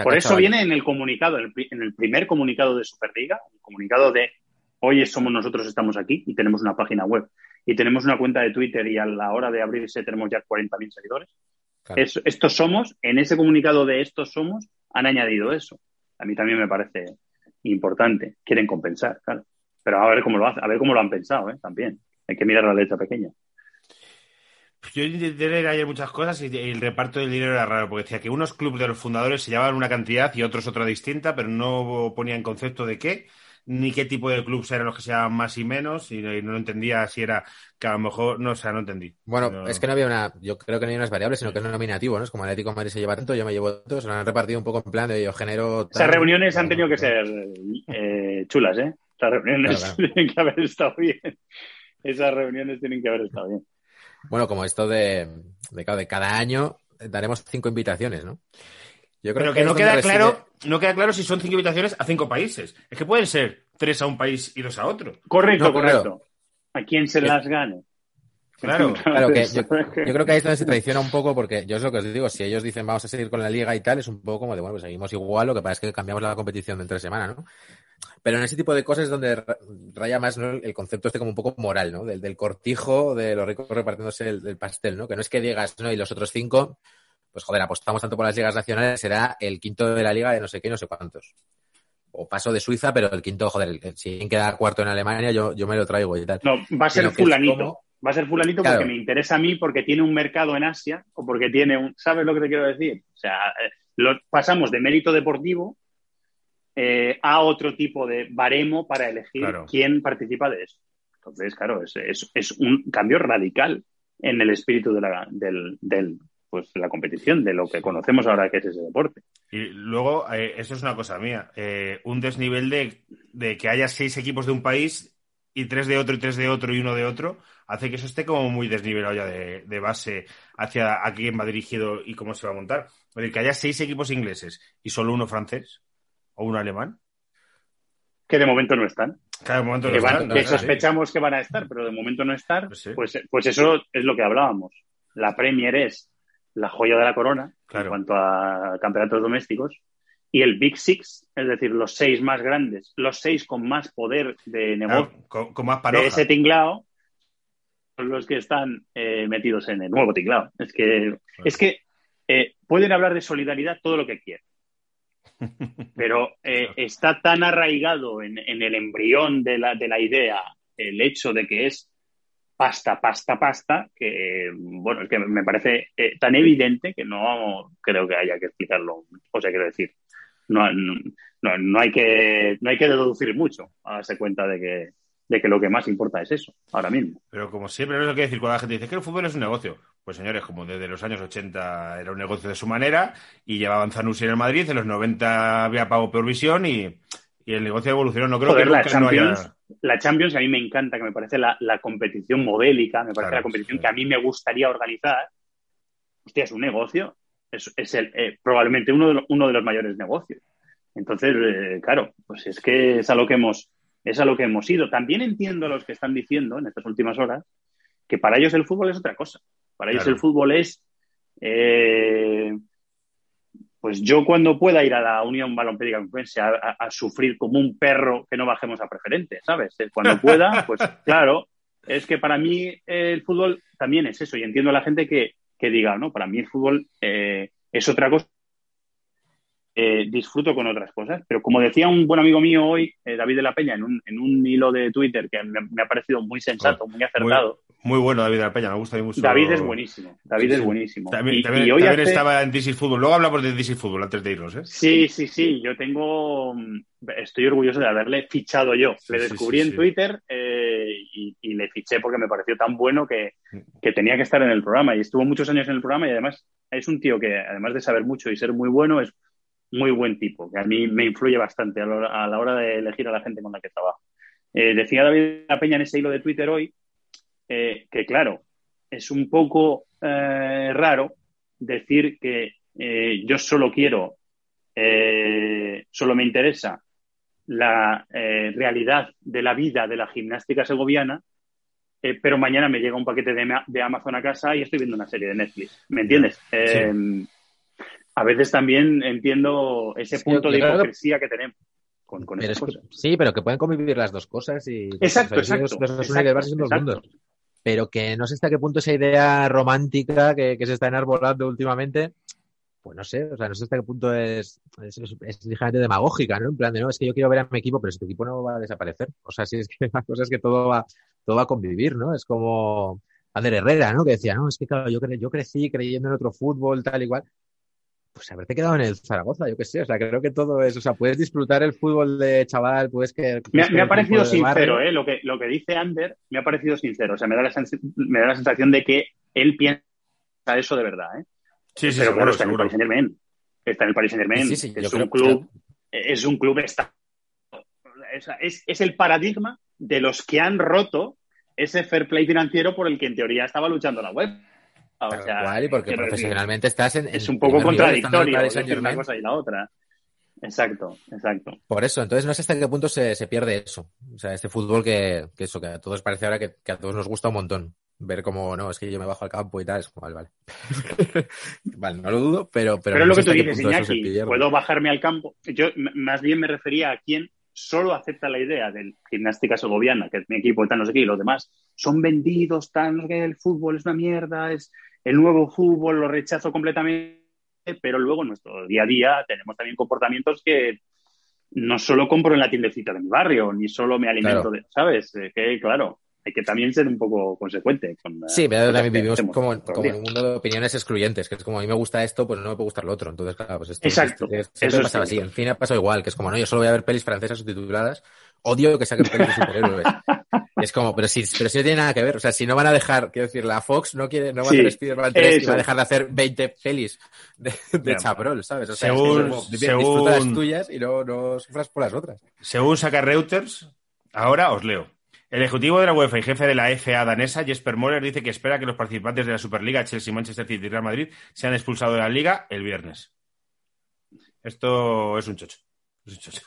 D: Por eso viene en el comunicado, en el, pri- en el primer comunicado de Superliga, el comunicado de hoy somos nosotros, estamos aquí y tenemos una página web y tenemos una cuenta de Twitter y a la hora de abrirse tenemos ya 40.000 seguidores.
C: Claro.
D: Es- estos somos, en ese comunicado de estos somos, han añadido eso. A mí también me parece importante. Quieren compensar, claro. Pero a ver cómo lo hacen, a ver cómo lo han pensado, ¿eh? También. Hay que mirar la letra pequeña.
B: Yo intenté leer ayer muchas cosas y el reparto del dinero era raro, porque decía que unos clubes de los fundadores se llevaban una cantidad y otros otra distinta, pero no ponían concepto de qué, ni qué tipo de clubes eran los que se llamaban más y menos, y no, y no entendía si era que a lo mejor, no, o sea, no entendí.
C: Bueno,
B: No.
C: es que no había una, yo creo que no hay unas variables, sino que es un nominativo, ¿no? Es como el Atlético de Madrid se lleva tanto, yo me llevo tanto, se lo han repartido un poco en plan de yo genero.
D: Esas reuniones han tenido que ser eh, chulas, ¿eh? Esas reuniones
C: Claro, claro.
D: tienen que haber estado bien. Esas reuniones tienen que haber estado bien.
C: Bueno, como esto de, de, claro, de cada año daremos cinco invitaciones, ¿no? Yo
B: Pero
C: creo
B: que
C: es
B: no queda
C: reside-
B: claro, no queda claro si son cinco invitaciones a cinco países. Es que pueden ser tres a un país y dos a otro.
D: Correcto,
C: No, claro.
D: correcto. ¿A quién se las gane?
B: Claro.
C: Claro, que yo, yo creo que ahí es donde se traiciona un poco, porque yo es lo que os digo, si ellos dicen vamos a seguir con la liga y tal, es un poco como de, bueno, pues seguimos igual, lo que pasa es que cambiamos la competición de entre semana, ¿no? Pero en ese tipo de cosas es donde ra- raya más ¿no? el concepto este como un poco moral, ¿no? Del, del cortijo, de los ricos repartiéndose el, el pastel, ¿no? Que no es que digas, no, y los otros cinco, pues joder, apostamos tanto por las ligas nacionales, será el quinto de la liga de no sé qué, no sé cuántos. O paso de Suiza, pero el quinto, joder, el- si queda cuarto en Alemania, yo, yo me lo traigo y tal.
D: No, va a ser fulanito.
C: como-
D: Va a ser fulanito
C: Claro.
D: porque me interesa a mí, porque tiene un mercado en Asia o porque tiene un... ¿Sabes lo que te quiero decir? O sea, eh, lo- pasamos de mérito deportivo eh, a otro tipo de baremo para elegir
B: Claro.
D: quién participa de eso. Entonces, claro, es, es- es un cambio radical en el espíritu de la, del, del, pues, de la competición, de lo que conocemos ahora que es ese deporte.
B: Y luego, eh, eso es una cosa mía, eh, un desnivel de, de que haya seis equipos de un país y tres de otro y tres de otro y uno de otro, hace que eso esté como muy desnivelado ya de, de base hacia a quién va dirigido y cómo se va a montar. Es decir, que haya seis equipos ingleses y solo uno francés o uno alemán.
D: Que de momento no están.
B: Momento
D: que,
B: no
D: van-
B: están,
D: que
B: no, sí.
D: sospechamos que van a estar, pero de momento no estar,
B: Pues sí.
D: pues, pues eso es lo que hablábamos. La Premier es la joya de la corona
B: Claro.
D: en cuanto a campeonatos domésticos y el Big Six, es decir, los seis más grandes, los seis con más poder de negocio
B: con, con más
D: de
B: panoja.
D: ese tinglao, son los que están eh, metidos en el nuevo tinglao. Es que, es que eh, pueden hablar de solidaridad todo lo que quieran. Pero eh, está tan arraigado en, en el embrión de la, de la idea el hecho de que es pasta, pasta, pasta, que, bueno, que me parece eh, tan evidente que no creo que haya que explicarlo. O sea, quiero decir, no, no, no- no hay, que, no hay que deducir mucho a darse cuenta de que, de que lo que más importa es eso, ahora mismo.
B: Pero como siempre, es lo que decir cuando la gente dice que el fútbol es un negocio. Pues señores, como desde los años 80 era un negocio de su manera y llevaban Zanussi en el Madrid, en los 90 había pago por visión y, y el negocio evolucionó. No creo
D: Joder,
B: que
D: la
B: nunca no
D: Champions,
B: haya...
D: la Champions a mí me encanta, que me parece la, la competición modélica, me parece
B: Claro,
D: la competición
B: sí.
D: que a mí me gustaría organizar. Hostia, es un negocio, es, es el, eh, probablemente uno de, los, uno de los mayores negocios. Entonces, eh, claro, pues es que es a lo que hemos es a lo que hemos ido. También entiendo a los que están diciendo en estas últimas horas que para ellos el fútbol es otra cosa. Para ellos
B: Claro.
D: el fútbol es eh, pues yo cuando pueda ir a la Unión Balompédica Confluencia a, a- a sufrir como un perro que no bajemos a preferente, ¿sabes? Eh, Cuando pueda, pues claro, es que para mí el fútbol también es eso y entiendo a la gente que, que diga, no, para mí el fútbol eh, es otra cosa. Eh, disfruto con otras cosas, pero como decía un buen amigo mío hoy, eh, David de la Peña, en un, en un hilo de Twitter que me, me ha parecido muy sensato, muy acertado.
B: Muy bueno David de la Peña, me gusta a mí mucho.
D: David es buenísimo, David
B: Sí,
D: es
B: sí.
D: buenísimo.
B: También,
D: Y-
B: también-
D: y hoy
B: también
D: hace-
B: estaba en is Football. Luego hablamos de is Football antes de irnos, ¿eh?
D: Sí, sí, sí. Yo tengo. mm, Estoy orgulloso de haberle fichado yo.
B: Sí,
D: le descubrí en. Twitter eh, y, y le fiché porque me pareció tan bueno que, que tenía que estar en el programa. Y estuvo muchos años en el programa y además es un tío que, además de saber mucho y ser muy bueno, es muy buen tipo. Que a mí me influye bastante a la hora, a la hora de elegir a la gente con la que trabajo. Eh, decía David La Peña en ese hilo de Twitter hoy eh, que, claro, es un poco eh, raro decir que eh, yo solo quiero, eh, solo me interesa la realidad de la vida de la gimnástica segoviana, pero mañana me llega un paquete de, Ma- de Amazon a casa y estoy viendo una serie de Netflix. ¿Me entiendes? Eh, a veces también entiendo ese punto de hipocresía que tenemos con, con
C: Pero es que- sí, pero que pueden convivir las dos cosas y
D: Exacto,
C: sea,
D: exacto,
C: Los, los
D: exacto.
C: Pero que no sé hasta qué punto esa idea romántica que, que se está enarbolando últimamente, pues no sé, o sea, no sé hasta qué punto es, es, ligeramente demagógica, ¿no? En plan de, no, es que yo quiero ver a mi equipo, pero si tu equipo no va a desaparecer. O sea, si es que la cosa es que todo va, todo va a convivir, ¿no? Es como Ander Herrera, ¿no? Que decía, no, es que claro, yo, cre- yo crecí creyendo en otro fútbol, tal y cual. Pues haberte quedado en el Zaragoza, yo qué sé, o sea, creo que todo es, o sea, puedes disfrutar el fútbol de chaval, puedes que...
D: Me, ha-
C: puedes
D: me ha
C: que
D: parecido sincero,
C: barrio-
D: ¿eh? Lo que, lo que dice Ander me ha parecido sincero. O sea, me da la, sens- me da la sensación de que él piensa eso de verdad, ¿eh?
B: Sí, sí,
D: Pero
B: seguro,
D: claro, está en el. Paris Saint Germain. Está en el Paris Saint Germain.
C: Sí, sí,
D: es un club, es un club es, es, es el paradigma de los que han roto ese fair play financiero por el que en teoría estaba luchando la web. O
C: Tal
D: sea,
C: cual, y porque
D: decir,
C: profesionalmente estás en,
D: es un poco
C: nivel,
D: contradictorio
C: Paris
D: decir una cosa y la otra. Exacto, exacto.
C: Por eso, entonces no sé hasta qué punto se, se pierde eso. O sea, este fútbol que, que eso, que a todos parece ahora que, que a todos nos gusta un montón. Ver cómo, no, es que yo me bajo al campo y tal, es como, vale, vale. vale, no lo dudo, pero... Pero,
D: Pero,
C: no
D: lo que tú dices, Iñaki. Puedo bajarme al campo. Yo más bien me refería a quien solo acepta la idea del gimnástica segoviana, que es mi equipo tal, no sé qué, y los demás son vendidos, tal, no sé qué, el fútbol es una mierda, es el nuevo fútbol, lo rechazo completamente, pero luego en nuestro día a día tenemos también comportamientos que no solo compro en la tiendecita de mi barrio, ni solo me alimento
C: Claro.
D: de, ¿sabes? Que claro, hay que también ser un poco consecuente. Con, eh,
C: Sí, pero también vivimos
D: hacemos
C: como, como en un mundo de opiniones excluyentes, que es como a mí me gusta esto, pues no me puede gustar lo otro. Entonces, claro, pues esto
D: Exacto,
C: es- es-
D: eso
C: siempre pasaba así. En cine ha pasado igual, que es como, no, yo solo voy a ver pelis francesas subtituladas. Odio que saquen pelis de superhéroes. es como, pero si, pero si no tiene nada que ver. O sea, si no van a dejar, quiero decir, la Fox no quiere, no va
D: Sí,
C: a hacer Spider-Man 3 y
D: eso.
C: va a dejar de hacer 20 pelis de, de
B: Ya.
C: chabrol, ¿sabes? O sea,
B: Según-
C: es que como,
B: según-
C: disfruta las tuyas y no, no sufras por las otras.
B: Según saca Reuters, ahora os leo. El ejecutivo de la UEFA y jefe de la FA danesa, Jesper Moller, dice que espera que los participantes de la Superliga, Chelsea, Manchester City y Real Madrid, sean expulsados de la liga el viernes. Esto es un chocho. Es un chocho.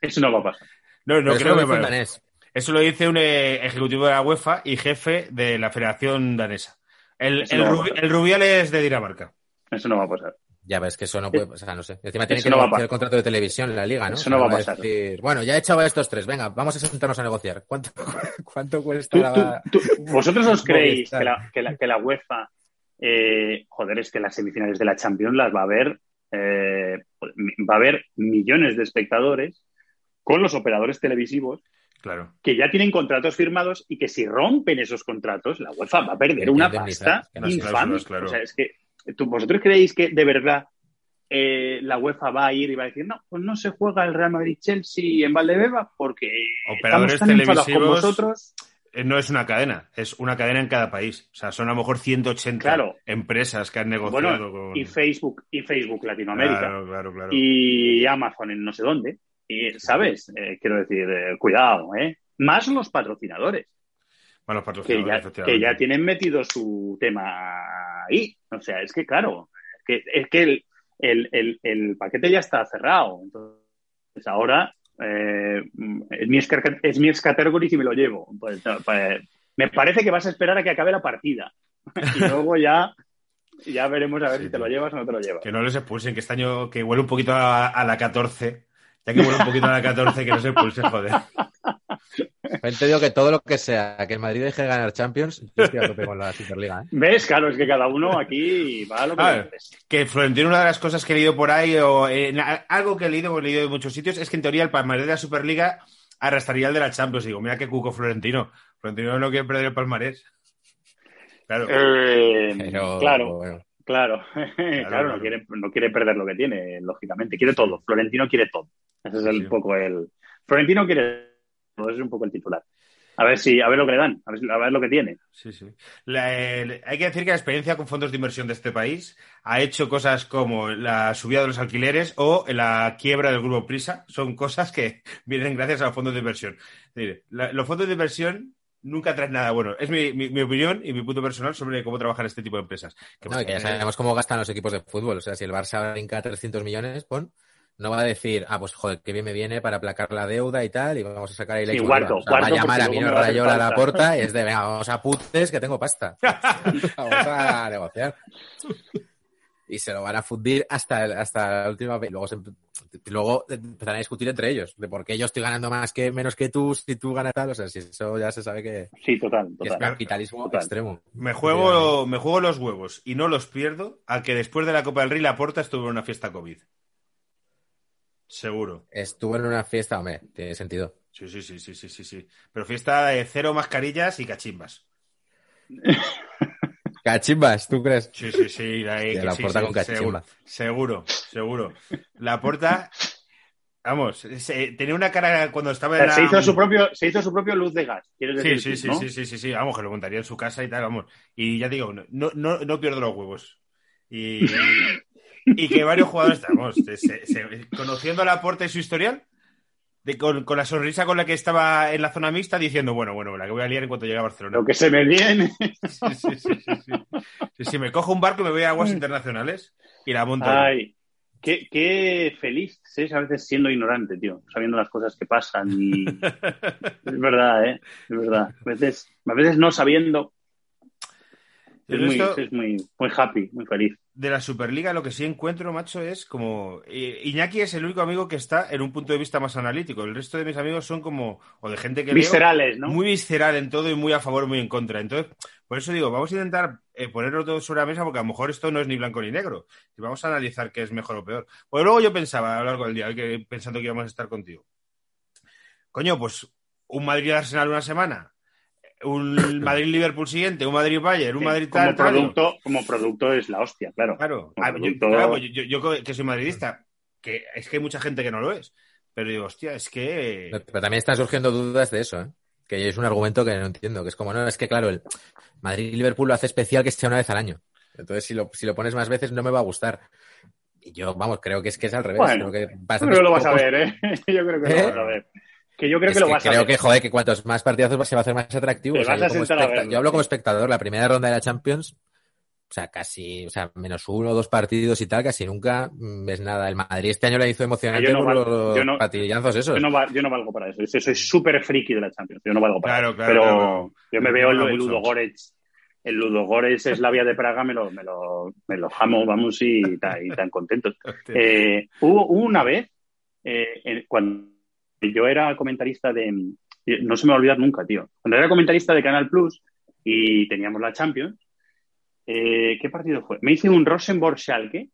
D: Eso no va a pasar.
B: No, no creo
C: lo
B: que
C: dice un danés.
B: Eso lo dice un eh, ejecutivo de la UEFA y jefe de la Federación Danesa. El, el,
D: no
B: Rubi- el Rubiales de Dinamarca.
D: Eso no va a pasar.
C: Ya ves que eso no puede, o sea, no sé. Encima tiene
D: Eso
C: que
D: no
C: negociar el contrato de televisión en la liga, ¿no?
D: Eso no va a pasar.
C: decir, bueno, ya he echado a estos tres, venga, vamos a sentarnos a negociar. ¿Cuánto, cuánto cuesta
D: ¿Tú-
C: la...
D: tú- tú- ¿Vosotros os creéis que la, que la, que la UEFA, eh, joder, es que las semifinales de la Champions las va a haber, eh, va a haber millones de espectadores con los operadores televisivos
B: Claro.
D: que ya tienen contratos firmados y que si rompen esos contratos, la UEFA va a perder una pasta infame.
B: claro.
D: O sea, es que ¿tú- vosotros creéis que de verdad eh, la UEFA va a ir y va a decir, no, pues no se juega el Real Madrid-Chelsea en Valdebeba porque
B: Operadores
D: estamos tan enfadados con
B: televisivos
D: vosotros.
B: Eh, No es una cadena, es una cadena en cada país. O sea, son a lo mejor 180
D: Claro.
B: empresas que han negociado
D: Bueno,
B: con.
D: y Facebook, y Facebook Latinoamérica,
B: Claro, claro, claro.
D: y Amazon en no sé dónde. Y, ¿sabes? Eh, quiero decir, eh, cuidado, ¿eh? Más los patrocinadores,
B: Bueno, los
D: que ya,
B: efectivamente.
D: que ya tienen metido su tema ahí. O sea, es que, claro, es que, es que el, el, el, el paquete ya está cerrado. Entonces, ahora eh, es, mi esca- es mi category si me lo llevo. Pues, pues, me parece que vas a esperar a que acabe la partida. y luego ya, ya veremos a ver
B: Sí,
D: si te lo llevas o no te lo llevas.
B: Que no les expulsen, que este año que huele un poquito a, a la 14. Ya que huele un poquito a la 14, que no se expulse, joder.
C: También te digo que todo lo que sea que el Madrid deje de ganar Champions, yo estoy a tope con la Superliga, ¿eh?
D: ¿Ves? Claro, es que cada uno aquí va a lo que le interesa.
B: Que Florentino, una de las cosas que he leído por ahí, o en a- algo que he leído, he leído en muchos sitios, es que en teoría el palmarés de la Superliga arrastraría el de la Champions. Digo, mira qué cuco Florentino. Florentino no quiere perder el palmarés. Claro.
D: Eh,
C: Pero,
D: claro,
C: bueno,
D: claro, claro,
B: claro.
D: No, quiere, no quiere perder lo que tiene, lógicamente. Quiere todo. Florentino quiere todo. Ese es el
B: Sí.
D: poco el. Florentino quiere todo, ese es un poco el titular. A ver si, a ver lo que le dan, a ver, si- a ver lo que tiene.
B: Sí, sí. La- hay que decir que la experiencia con fondos de inversión de este país ha hecho cosas como la subida de los alquileres o la quiebra del grupo Prisa. Son cosas que vienen gracias a los fondos de inversión. Es decir, la- los fondos de inversión nunca traen nada bueno. Es mi, mi- mi opinión y mi punto personal sobre cómo trabajan este tipo de empresas. Que,
C: no, que ya sabemos cómo gastan los equipos de fútbol. O sea, si el Barça brinca 300 millones, pon, no va a decir, ah, pues joder, que bien me viene para aplacar la deuda y tal, y vamos a sacar ahí la
D: Sí, cuarto.
C: O sea, va a
D: cuarto,
C: llamar a
D: hacer
C: Rayola a la puerta y es de, venga, vamos a putes que tengo pasta. vamos a negociar. Y se lo van a fundir hasta, el- hasta la última vez. Luego, se luego empezarán a discutir entre ellos de por qué yo estoy ganando más que menos que tú, si tú ganas tal. O sea, si eso ya se sabe que,
D: Sí, total,
C: que es capitalismo
D: Total.
C: extremo.
B: Me juego, me juego los huevos y no los pierdo a que después de la Copa del Rey la Porta estuvo en una fiesta COVID. Seguro.
C: Estuvo en una fiesta, hombre, tiene sentido.
B: Sí, sí, sí, sí, sí, sí, sí. Pero fiesta de cero mascarillas y cachimbas.
C: Cachimbas, ¿tú crees?
B: Sí, sí, sí. La,
C: la
B: sí,
C: Porta
B: sí,
C: con cachimba.
B: Seguro, seguro. La Porta, vamos, se- tenía una cara cuando estaba la...
D: se, hizo su propio, se hizo su propio luz de gas,
B: Sí,
D: decir.
B: sí, sí,
D: ¿no?
B: sí, sí, sí, sí, vamos, que lo montaría en su casa y tal, vamos. Y ya digo, no, no, no pierdo los huevos. Y, y que varios jugadores, vamos, se- se- conociendo la Porta y su historial, de, con, con la sonrisa con la que estaba en la zona mixta, diciendo, bueno, bueno, la que voy a liar en cuanto llegue a Barcelona.
D: Lo que se me viene.
B: Sí, sí, sí, sí, sí. Sí, sí, me cojo un barco y me voy a aguas internacionales y la monto.
D: Ay, qué, qué feliz es a veces siendo ignorante, tío, sabiendo las cosas que pasan. Y... es verdad, ¿eh? Es verdad. A veces, a veces no sabiendo. Es muy, es muy, muy happy, muy feliz.
B: De la Superliga lo que sí encuentro, macho, es como... eh, Iñaki es el único amigo que está en un punto de vista más analítico. El resto de mis amigos son como... O de gente que leo,
D: Viscerales, ¿no?
B: muy visceral en todo y muy a favor, muy en contra. Entonces, por eso digo, vamos a intentar eh, ponerlo todo sobre la mesa porque a lo mejor esto no es ni blanco ni negro. Y vamos a analizar qué es mejor o peor. Pues luego yo pensaba a lo largo del día, pensando que íbamos a estar contigo. Coño, pues un Madrid-Arsenal una semana, un Madrid-Liverpool siguiente, un Madrid-Bayern, un
D: Sí,
B: Madrid
D: como
B: tal, tal.
D: producto, como producto es la hostia, claro.
B: Claro,
D: Como
B: Ah, yo,
D: producto-
B: claro, pues yo, yo que soy madridista, que es que hay mucha gente que no lo es. Pero digo, hostia, es que...
C: Pero también están surgiendo dudas de eso, ¿eh? Que es un argumento que no entiendo, que es como, no, es que claro, el Madrid y Liverpool lo hace especial que sea una vez al año. Entonces, si lo, si lo pones más veces, no me va a gustar. Y yo, vamos, creo que es que es al revés.
D: Bueno,
C: creo que
D: Yo creo que lo vas a ver, ¿eh? Yo creo que
C: ¿Eh?
D: lo vas a ver. Que yo creo
C: Es
D: que lo
C: que
D: vas a
C: creo que, joder, que cuantos más partidazos se va a hacer más atractivo.
D: Te
C: O sea,
D: vas
C: yo,
D: a
C: como
D: sentar a
C: especta-
D: verlo,
C: yo hablo como espectador, la primera ronda de la Champions o sea, casi, o sea, menos uno o dos partidos y tal, casi nunca ves nada. El Madrid este año le hizo emocionante
D: Yo no
C: por los
D: yo no-
C: patillazos esos.
D: Yo no, val- yo no valgo para eso. Yo soy súper friki de la Champions. Yo no valgo para
B: Claro,
D: eso.
B: claro,
D: Pero
B: claro.
D: yo me veo el,
B: mucho.
D: Ludogorets. El Ludogorets es la vía de Praga, me lo, me lo, me lo jamo, vamos, y, y tan contentos. Eh, hubo, hubo una vez, eh, en- cuando yo era comentarista de. No se me va a olvidar nunca, tío. Cuando era comentarista de Canal Plus y teníamos la Champions, eh, ¿qué partido fue? Me hice un Rosenborg-Schalke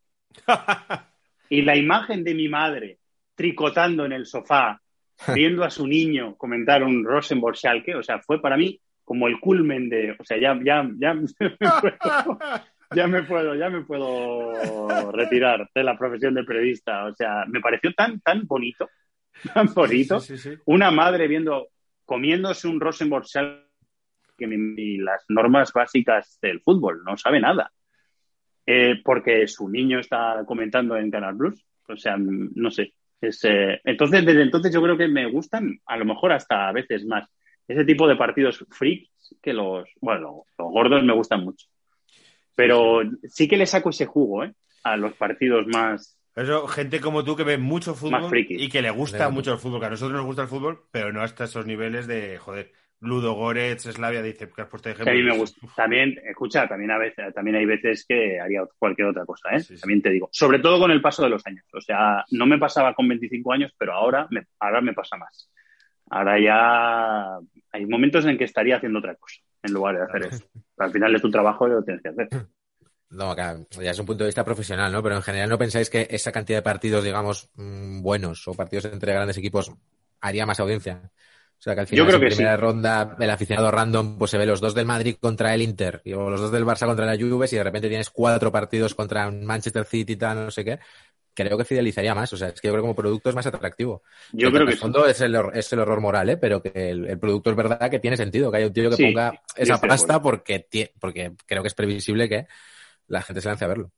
D: y la imagen de mi madre tricotando en el sofá, viendo a su niño comentar un Rosenborg-Schalke, o sea, fue para mí como el culmen de. O sea, ya, ya, ya, ya me puedo, ya me puedo retirar de la profesión de periodista. O sea, me pareció tan, tan bonito, tan bonito.
B: Sí, sí, sí.
D: Una madre viendo, comiéndose un Rosenborg que ni, ni las normas básicas del fútbol, no sabe nada. Eh, porque su niño está comentando en Canal Plus. O sea, no sé. Es, eh, entonces, desde entonces yo creo que me gustan, a lo mejor hasta a veces más, ese tipo de partidos freaks que los, bueno, los gordos me gustan mucho. Pero sí que le saco ese jugo, ¿eh? A los partidos más,
B: Eso, gente como tú que ve mucho fútbol y que le gusta
C: Claro.
B: mucho el fútbol, que a nosotros nos gusta el fútbol, pero no hasta esos niveles de, joder, Ludo Goretz, Slavia, dice que has puesto de ejemplo.
D: a mí me gusta. También, escucha, también a veces, también hay veces que haría cualquier otra cosa, ¿eh?
B: Sí, sí.
D: También te digo. Sobre todo con el paso de los años. O sea, no me pasaba con 25 años, pero ahora me, ahora me pasa más. Ahora ya hay momentos en que estaría haciendo otra cosa en lugar de hacer eso. Pero al final es tu trabajo y lo tienes que hacer.
C: No, claro, ya es un punto de vista profesional, ¿no? Pero en general no pensáis que esa cantidad de partidos, digamos, mm, buenos o partidos entre grandes equipos haría más audiencia. O sea, que al final
D: Yo creo
C: en
D: que
C: primera
D: sí.
C: ronda el aficionado random pues se ve los dos del Madrid contra el Inter y o los dos del Barça contra la Juve y de repente tienes cuatro partidos contra Manchester City tal, no sé qué. Creo que fidelizaría más. O sea, es que yo creo que como producto es más atractivo.
D: Yo
C: en
D: creo
C: el
D: que sí.
C: fondo es el, es el horror moral, ¿eh? Pero que el, el producto es verdad que tiene sentido, que hay un tío que
D: Sí,
C: ponga esa pasta porque, porque creo que es previsible que la gente se lance a verlo.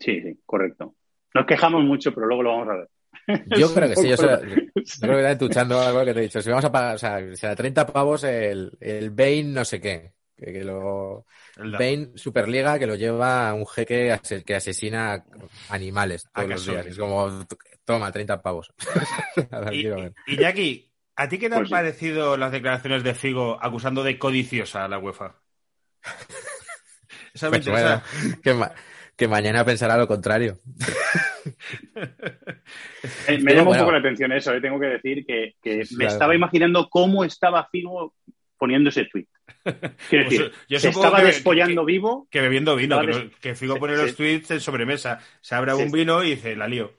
D: Sí, sí, correcto. Nos quejamos mucho, pero luego lo vamos a ver.
C: Yo creo que sí, yo, yo creo que está entuchando algo que te he dicho. Si vamos a pagar, o sea, será 30 pavos el, el Bane no sé qué. Que, que lo, Bane Superliga que lo lleva un jeque ase- que asesina animales todos los días. Es como, toma, 30 pavos. Ver,
B: Y,
C: quiero ver.
B: y Jackie, ¿a ti qué te han
D: Pues sí.
B: parecido las declaraciones de Figo acusando de codiciosa a la UEFA? Me
C: Pues bueno, que, ma- que mañana pensará lo contrario.
D: Eh, me
C: Pero
D: llama un poco la atención eso, eh. tengo que decir que, me
C: claro.
D: estaba imaginando cómo estaba Figo poniendo ese tweet. Quiero
B: Pues,
D: decir,
B: yo
D: se estaba
B: que-
D: despollando vivo,
B: Que bebiendo vino, que, que Figo pone
D: sí.
B: los tweets en sobremesa. Se abre
D: Sí.
B: un vino y dice, la lío.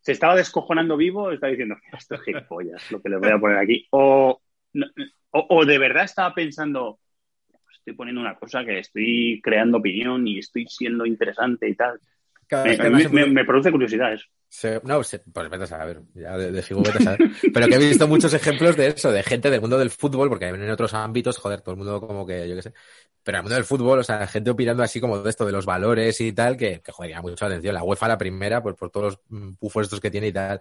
D: se estaba descojonando vivo, estaba diciendo, esto es gilipollas, lo que le voy a poner aquí. O, no, o, o de verdad estaba pensando, estoy poniendo una cosa que estoy creando opinión y estoy siendo interesante y tal. Me, me- me- me produce curiosidad eso.
C: Se- no, se- pues vete a saber, ya de, de Figo vete a saber. Pero que he visto muchos ejemplos de eso, de gente del mundo del fútbol, porque en otros ámbitos, joder, todo el mundo como que, yo qué sé. Pero en el mundo del fútbol, o sea, gente opinando así como de esto, de los valores y tal, que, que joder, llama mucho la atención. La UEFA la primera, pues por todos los mm, pufos estos que tiene y tal.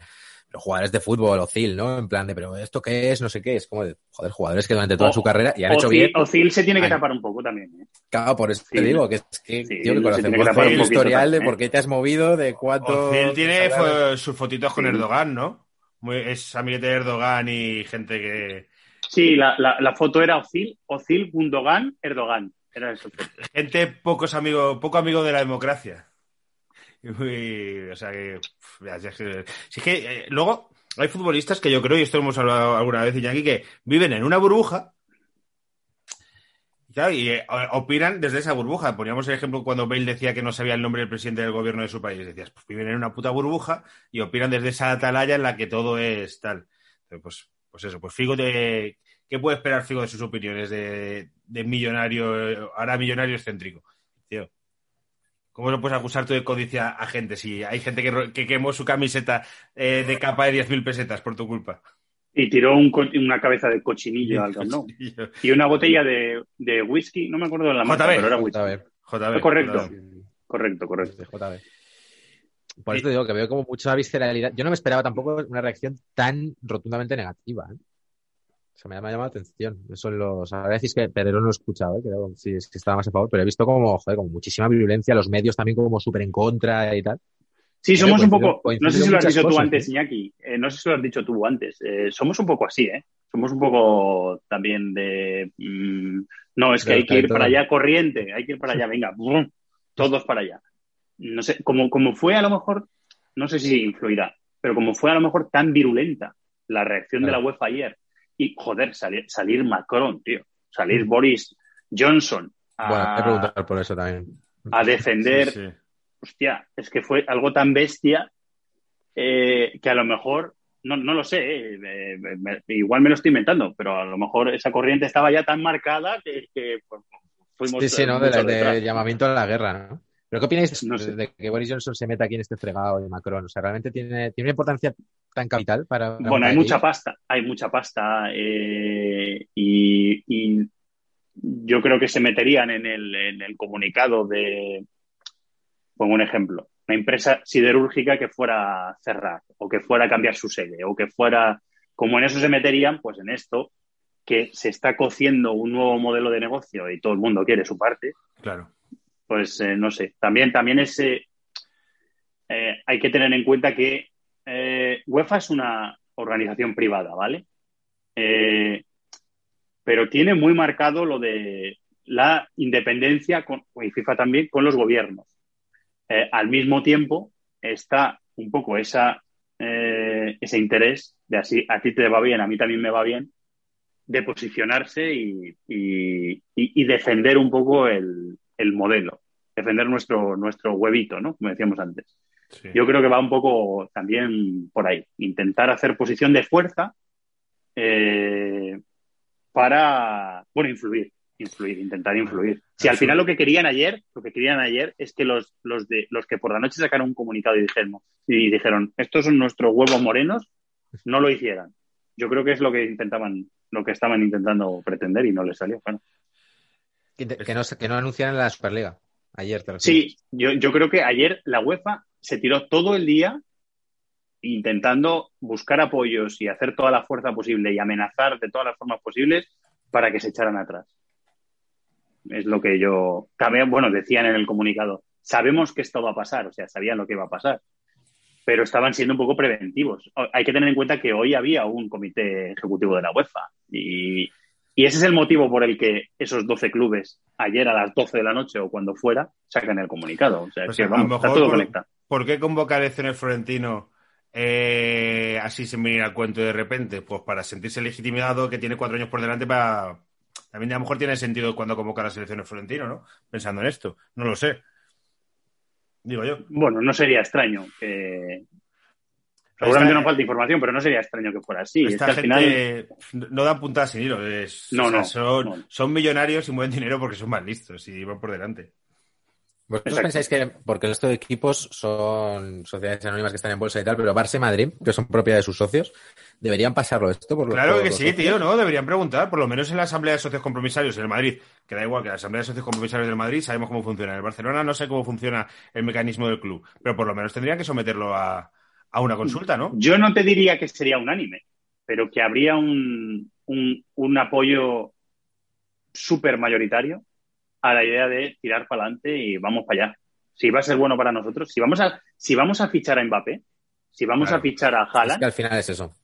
C: Los jugadores de fútbol, Ozil, ¿no? En plan de, pero ¿esto qué es? No sé qué. Es como de, joder, jugadores que durante toda
D: O-
C: su carrera y han hecho bien.
D: Ozil se tiene que
C: Ay.
D: tapar un poco también. ¿eh?
C: Claro, por eso te digo que es que,
D: Sí,
C: tío, que conocemos
B: un
C: el historial de
D: ¿eh?
C: por qué te has movido, de cuánto...
B: Ozil tiene fue, sus fotitos con
D: Sí.
B: Erdogan, ¿no? Muy, es amiguete de Erdogan y gente que...
D: Sí, la, la, la foto era Ozil, Ozil, Gundogan, Erdogan. Era eso.
B: Gente pocos amigo, poco amigo de la democracia. O sea que... si que eh, luego hay futbolistas que yo creo, y esto hemos hablado alguna vez, Iñaki, que viven en una burbuja y, eh, opinan desde esa burbuja. Poníamos el ejemplo cuando Bale decía que no sabía el nombre del presidente del gobierno de su país. Decías, pues viven en una puta burbuja y opinan desde esa atalaya en la que todo es tal. Pues, pues eso, pues Figo de... ¿Qué puede esperar Figo de sus opiniones de, de millonario, ahora millonario excéntrico? Tío. ¿Cómo lo puedes acusar tú de codicia a gente si hay gente que, que quemó su camiseta eh, de capa de 10.000 pesetas por tu culpa?
D: Y tiró un una cabeza de cochinillo al Nou. Y una botella de, de whisky, no me acuerdo de la marca,
B: JB.
D: pero era whisky.
C: JB.
B: JB,
D: Correcto.
B: JB.
D: Correcto, correcto.
C: JB. Por eso te digo que veo como mucha visceralidad. Yo no me esperaba tampoco una reacción tan rotundamente negativa. ¿eh? Se me ha llamado la atención. Eso los, ahora decís que Pedro no lo he escuchado, ¿eh? creo sí, es que estaba más a favor, pero he visto como, joder, como muchísima violencia, los medios también como súper en contra y tal.
D: Sí, somos
C: Coincido-
D: un poco, no sé si lo has dicho tú antes,
C: ¿eh?
D: Iñaki, eh, no sé si lo has dicho tú antes, somos un poco así, ¿eh? Somos un poco también de, mm, no, es que hay que ir para allá corriente, hay que ir para allá, venga, brum, todos para allá. No sé, como, como fue a lo mejor, no sé si influirá, pero como fue a lo mejor tan virulenta la reacción de la UEFA ayer, y joder, salir, salir Macron, tío, salir Boris Johnson a,
C: Bueno, te preguntar por eso también.
D: a defender
B: Sí, sí.
D: hostia, es que fue algo tan bestia eh, que a lo mejor, no, no lo sé, eh, eh, me- igual me lo estoy inventando, pero a lo mejor esa corriente estaba ya tan marcada que, que, pues, fuimos
C: Sí, sí, ¿no? De, de llamamiento a la guerra, ¿no? ¿Pero qué opináis
D: No sé.
C: de que Boris Johnson se meta aquí en este fregado de Macron? O sea, ¿realmente tiene, tiene una importancia tan capital para...
D: Bueno, hay mucha pasta, hay mucha pasta eh, y, y yo creo que se meterían en el, en el comunicado de, pongo un ejemplo, una empresa siderúrgica que fuera a cerrar o que fuera a cambiar su sede o que fuera, como en eso se meterían, pues en esto que se está cociendo un nuevo modelo de negocio y todo el mundo quiere su parte,
B: Claro.
D: Pues eh, no sé. También, también es, eh, eh, hay que tener en cuenta que UEFA es una organización privada, ¿vale? Pero tiene muy marcado lo de la independencia, con, y FIFA también, con los gobiernos. Al mismo tiempo está un poco esa, ese interés de así, a ti te va bien, a mí también me va bien, de posicionarse y- y defender un poco el, el modelo, defender nuestro, nuestro huevito, ¿no? Como decíamos antes.
B: Sí.
D: Yo creo que va un poco también por ahí, intentar hacer posición de fuerza eh, para, bueno, influir, influir, intentar influir. Si al final lo que querían ayer, lo que querían ayer es que los, los de los que por la noche sacaron un comunicado y dijeron, y dijeron, estos son nuestros huevos morenos, no lo hicieran. Yo creo que es lo que intentaban, lo que estaban intentando pretender y no les salió. Bueno,
C: Que, no, que no anunciaran la Superliga. Ayer, te.
D: Sí, yo, yo creo que ayer la UEFA se tiró todo el día intentando buscar apoyos y hacer toda la fuerza posible y amenazar de todas las formas posibles para que se echaran atrás. Es lo que yo también, bueno, decían en el comunicado. Sabemos que esto va a pasar, o sea, sabían lo que iba a pasar, pero estaban siendo un poco preventivos. Hay que tener en cuenta que hoy había un comité ejecutivo de la UEFA y, y ese es el motivo por el que esos 12 clubes, ayer a las 12 de la noche o cuando fuera, sacan el comunicado. O sea, es que,
B: a
D: está todo
B: por-
D: conectado.
B: ¿Por qué convoca elecciones Florentino eh, así sin venir al cuento de repente? Pues para sentirse legitimado que tiene cuatro años por delante para... También a lo mejor tiene sentido cuando convoca las elecciones Florentino, ¿no? Pensando en esto. No lo sé. Digo yo.
D: Bueno, no sería extraño que... Seguramente no falta información, pero no sería extraño que fuera así. Es
B: Esta
D: que al final...
B: gente no dan puntadas sin hilo. es-
D: No,
B: o sea,
D: no,
B: son,
D: no.
B: son millonarios y mueven dinero porque son más listos y van por delante.
C: ¿Vosotros
D: Exacto.
C: pensáis que, porque el resto de equipos son sociedades anónimas que están en bolsa y tal, pero Barça y Madrid, que son propiedad de sus socios, deberían pasarlo esto por
B: Claro que
C: los
B: sí,
C: socios?
B: tío, ¿no? Deberían preguntar, por lo menos en la Asamblea de Socios Compromisarios en el Madrid, que da igual que la Asamblea de Socios Compromisarios del Madrid sabemos cómo funciona. En el Barcelona no sé cómo funciona el mecanismo del club, pero por lo menos tendrían que someterlo a, a una consulta, ¿no?
D: Yo no te diría que sería unánime, pero que habría un, un, un apoyo súper mayoritario a la idea de tirar para adelante y vamos para allá. Si va a ser bueno para nosotros, si vamos a, si vamos a fichar a Mbappé, si vamos
B: Claro.
D: a fichar a
C: Es que
D: Haaland,
C: al final es eso.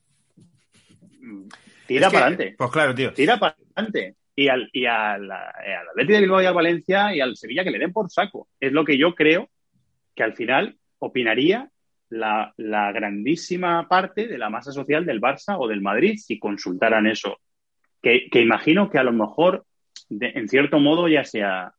D: tira
B: Es que-
D: para adelante.
B: Pues claro, tío.
D: tira para adelante. Y al, y al, eh, al Atleti de Bilbao y al Valencia y al Sevilla que le den por saco. Es lo que yo creo que al final opinaría la, la grandísima parte de la masa social del Barça o del Madrid si consultaran eso. Que, que imagino que a lo mejor, de- en cierto modo, ya se ha,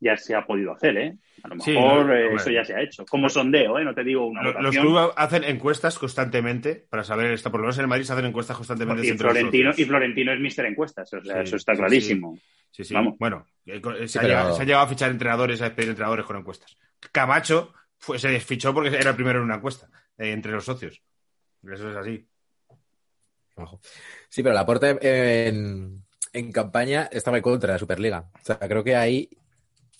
D: ya se ha podido hacer, ¿eh? A lo
B: Sí,
D: mejor
B: no,
D: eh, eso ya se ha hecho. Como sondeo, ¿eh? No te digo una
B: Lo- Los
D: votación.
B: clubes hacen encuestas constantemente para saber esto. Por lo menos en el Madrid se hacen encuestas constantemente.
D: y,
B: los
D: Florentino, y Florentino es mister encuestas, o sea,
B: Sí,
D: eso está
B: sí,
D: clarísimo.
B: Sí, sí.
D: Vamos.
B: Bueno, eh, co- se,
C: Sí,
B: ha
C: pero-
B: llegado, se ha llegado a fichar entrenadores, a despedir entrenadores con encuestas. Camacho fue, se desfichó porque era el primero en una encuesta eh, entre los socios. Eso es así.
C: Sí, pero la Porta en, en campaña estaba en contra de la Superliga. O sea, creo que ahí,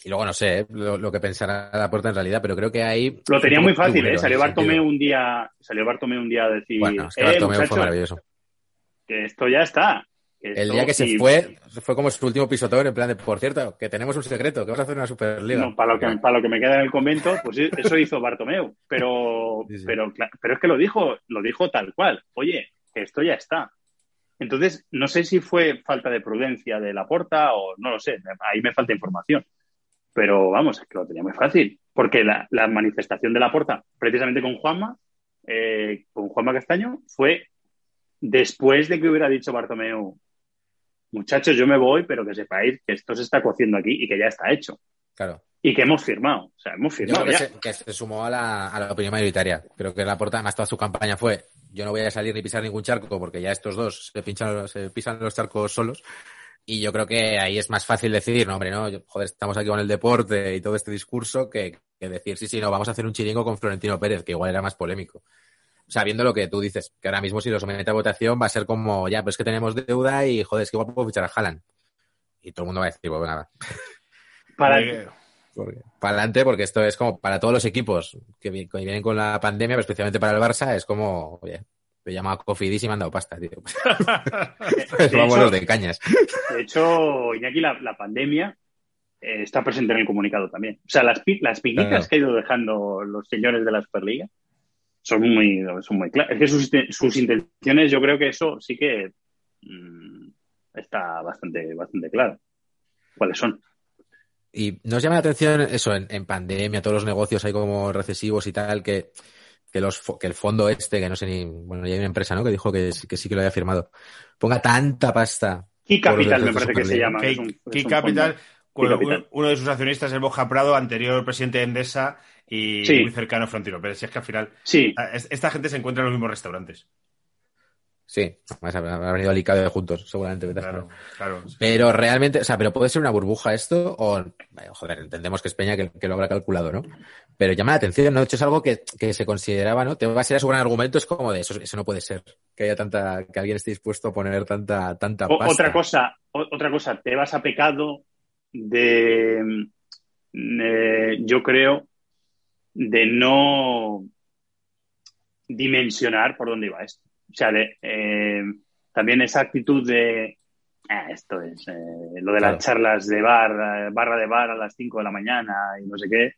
C: y luego no sé eh, lo, lo que pensará la Porta en realidad, pero creo que ahí...
D: Lo tenía muy fácil, ¿eh? Salió Bartomeu
C: sentido.
D: un día, salió Bartomeu un día a decir,
C: Bueno, es que
D: eh,
C: Bartomeu fue maravilloso.
D: que esto ya está.
C: El día que se
D: y-
C: fue, fue como su último pisotón, en plan de, por cierto, que tenemos un secreto, que vamos a hacer una Superliga.
D: No, para lo, que, para lo que me queda en el convento, pues eso hizo Bartomeu. Pero,
C: Sí, sí.
D: pero, pero es que lo dijo, lo dijo tal cual. Oye, esto ya está. Entonces, no sé si fue falta de prudencia de la porta o no lo sé. Ahí me falta información. Pero vamos, es que lo tenía muy fácil. Porque la, la manifestación de la porta, precisamente con Juanma, eh, con Juanma Castaño, fue después de que hubiera dicho Bartomeu, muchachos, yo me voy, pero que sepáis que esto se está cociendo aquí y que ya está hecho
C: Claro.
D: y que hemos firmado. O sea, hemos
C: Yo
D: firmado
C: creo que
D: ya.
C: se, que se sumó a la, a la opinión mayoritaria. Creo que la porta, además toda su campaña fue yo no voy a salir ni pisar ningún charco porque ya estos dos se pinchan, se pisan los charcos solos. Y yo creo que ahí es más fácil decir, no, hombre, no, joder, estamos aquí con el deporte y todo este discurso que, que decir, sí, sí, no, vamos a hacer un chiringo con Florentino Pérez, que igual era más polémico. Sabiendo lo que tú dices, que ahora mismo si lo somete a votación va a ser como, ya, pues es que tenemos deuda y joder, es que igual puedo fichar a Haaland. Y todo el mundo va a decir, pues nada,
D: Para,
C: porque- para adelante, porque esto es como para todos los equipos que, vi- que vienen con la pandemia, pero especialmente para el Barça, es como, oye, me llama a Cofidis y me han dado pasta, tío. Pues
D: de,
C: vámonos
D: hecho,
C: de cañas.
D: de hecho, Iñaki, la, la pandemia eh, está presente en el comunicado también. O sea, las, pi- las
C: Claro.
D: que ha ido dejando los señores de la Superliga son muy, son muy claras. Es que sus, sus intenciones, yo creo que eso sí que mm, está bastante, bastante claro. ¿Cuáles son?
C: Y nos llama la atención eso, en, en pandemia, todos los negocios hay como recesivos y tal, que, que, los, que el fondo este, que no sé ni, bueno, ya hay una empresa, ¿no? Que dijo que, sí- que sí que lo había firmado, ponga tanta pasta.
D: Key Capital me parece que se llama.
B: Key,
D: es un- es
B: Key
D: un
B: Capital,
D: fondo.
B: Bueno, uno, uno de sus accionistas es Borja Prado, anterior presidente de Endesa y
D: Sí.
B: muy cercano a Florentino Pérez. Si es que al final,
D: Sí,
B: esta gente se encuentra en los mismos restaurantes.
C: Sí, además habrá habrá venido al juntos, seguramente.
B: Claro, claro.
C: Pero realmente, o sea, pero puede ser una burbuja esto, o, joder, entendemos que es Peña que, que lo habrá calculado, ¿no? Pero llama la atención, ¿no? De hecho, es algo que, que se consideraba, ¿no? Te va a ser a su gran argumento, es como de eso, eso no puede ser. Que haya tanta, que alguien esté dispuesto a poner tanta, tanta
D: O-
C: pasta.
D: otra cosa, o- otra cosa, te vas a pecado de, eh, yo creo, de no dimensionar por dónde iba esto. O sea, de, eh, también esa actitud de, "Ah, esto es eh, lo de
C: Claro.
D: las charlas de bar, barra de bar a las 5 de la mañana y no sé qué,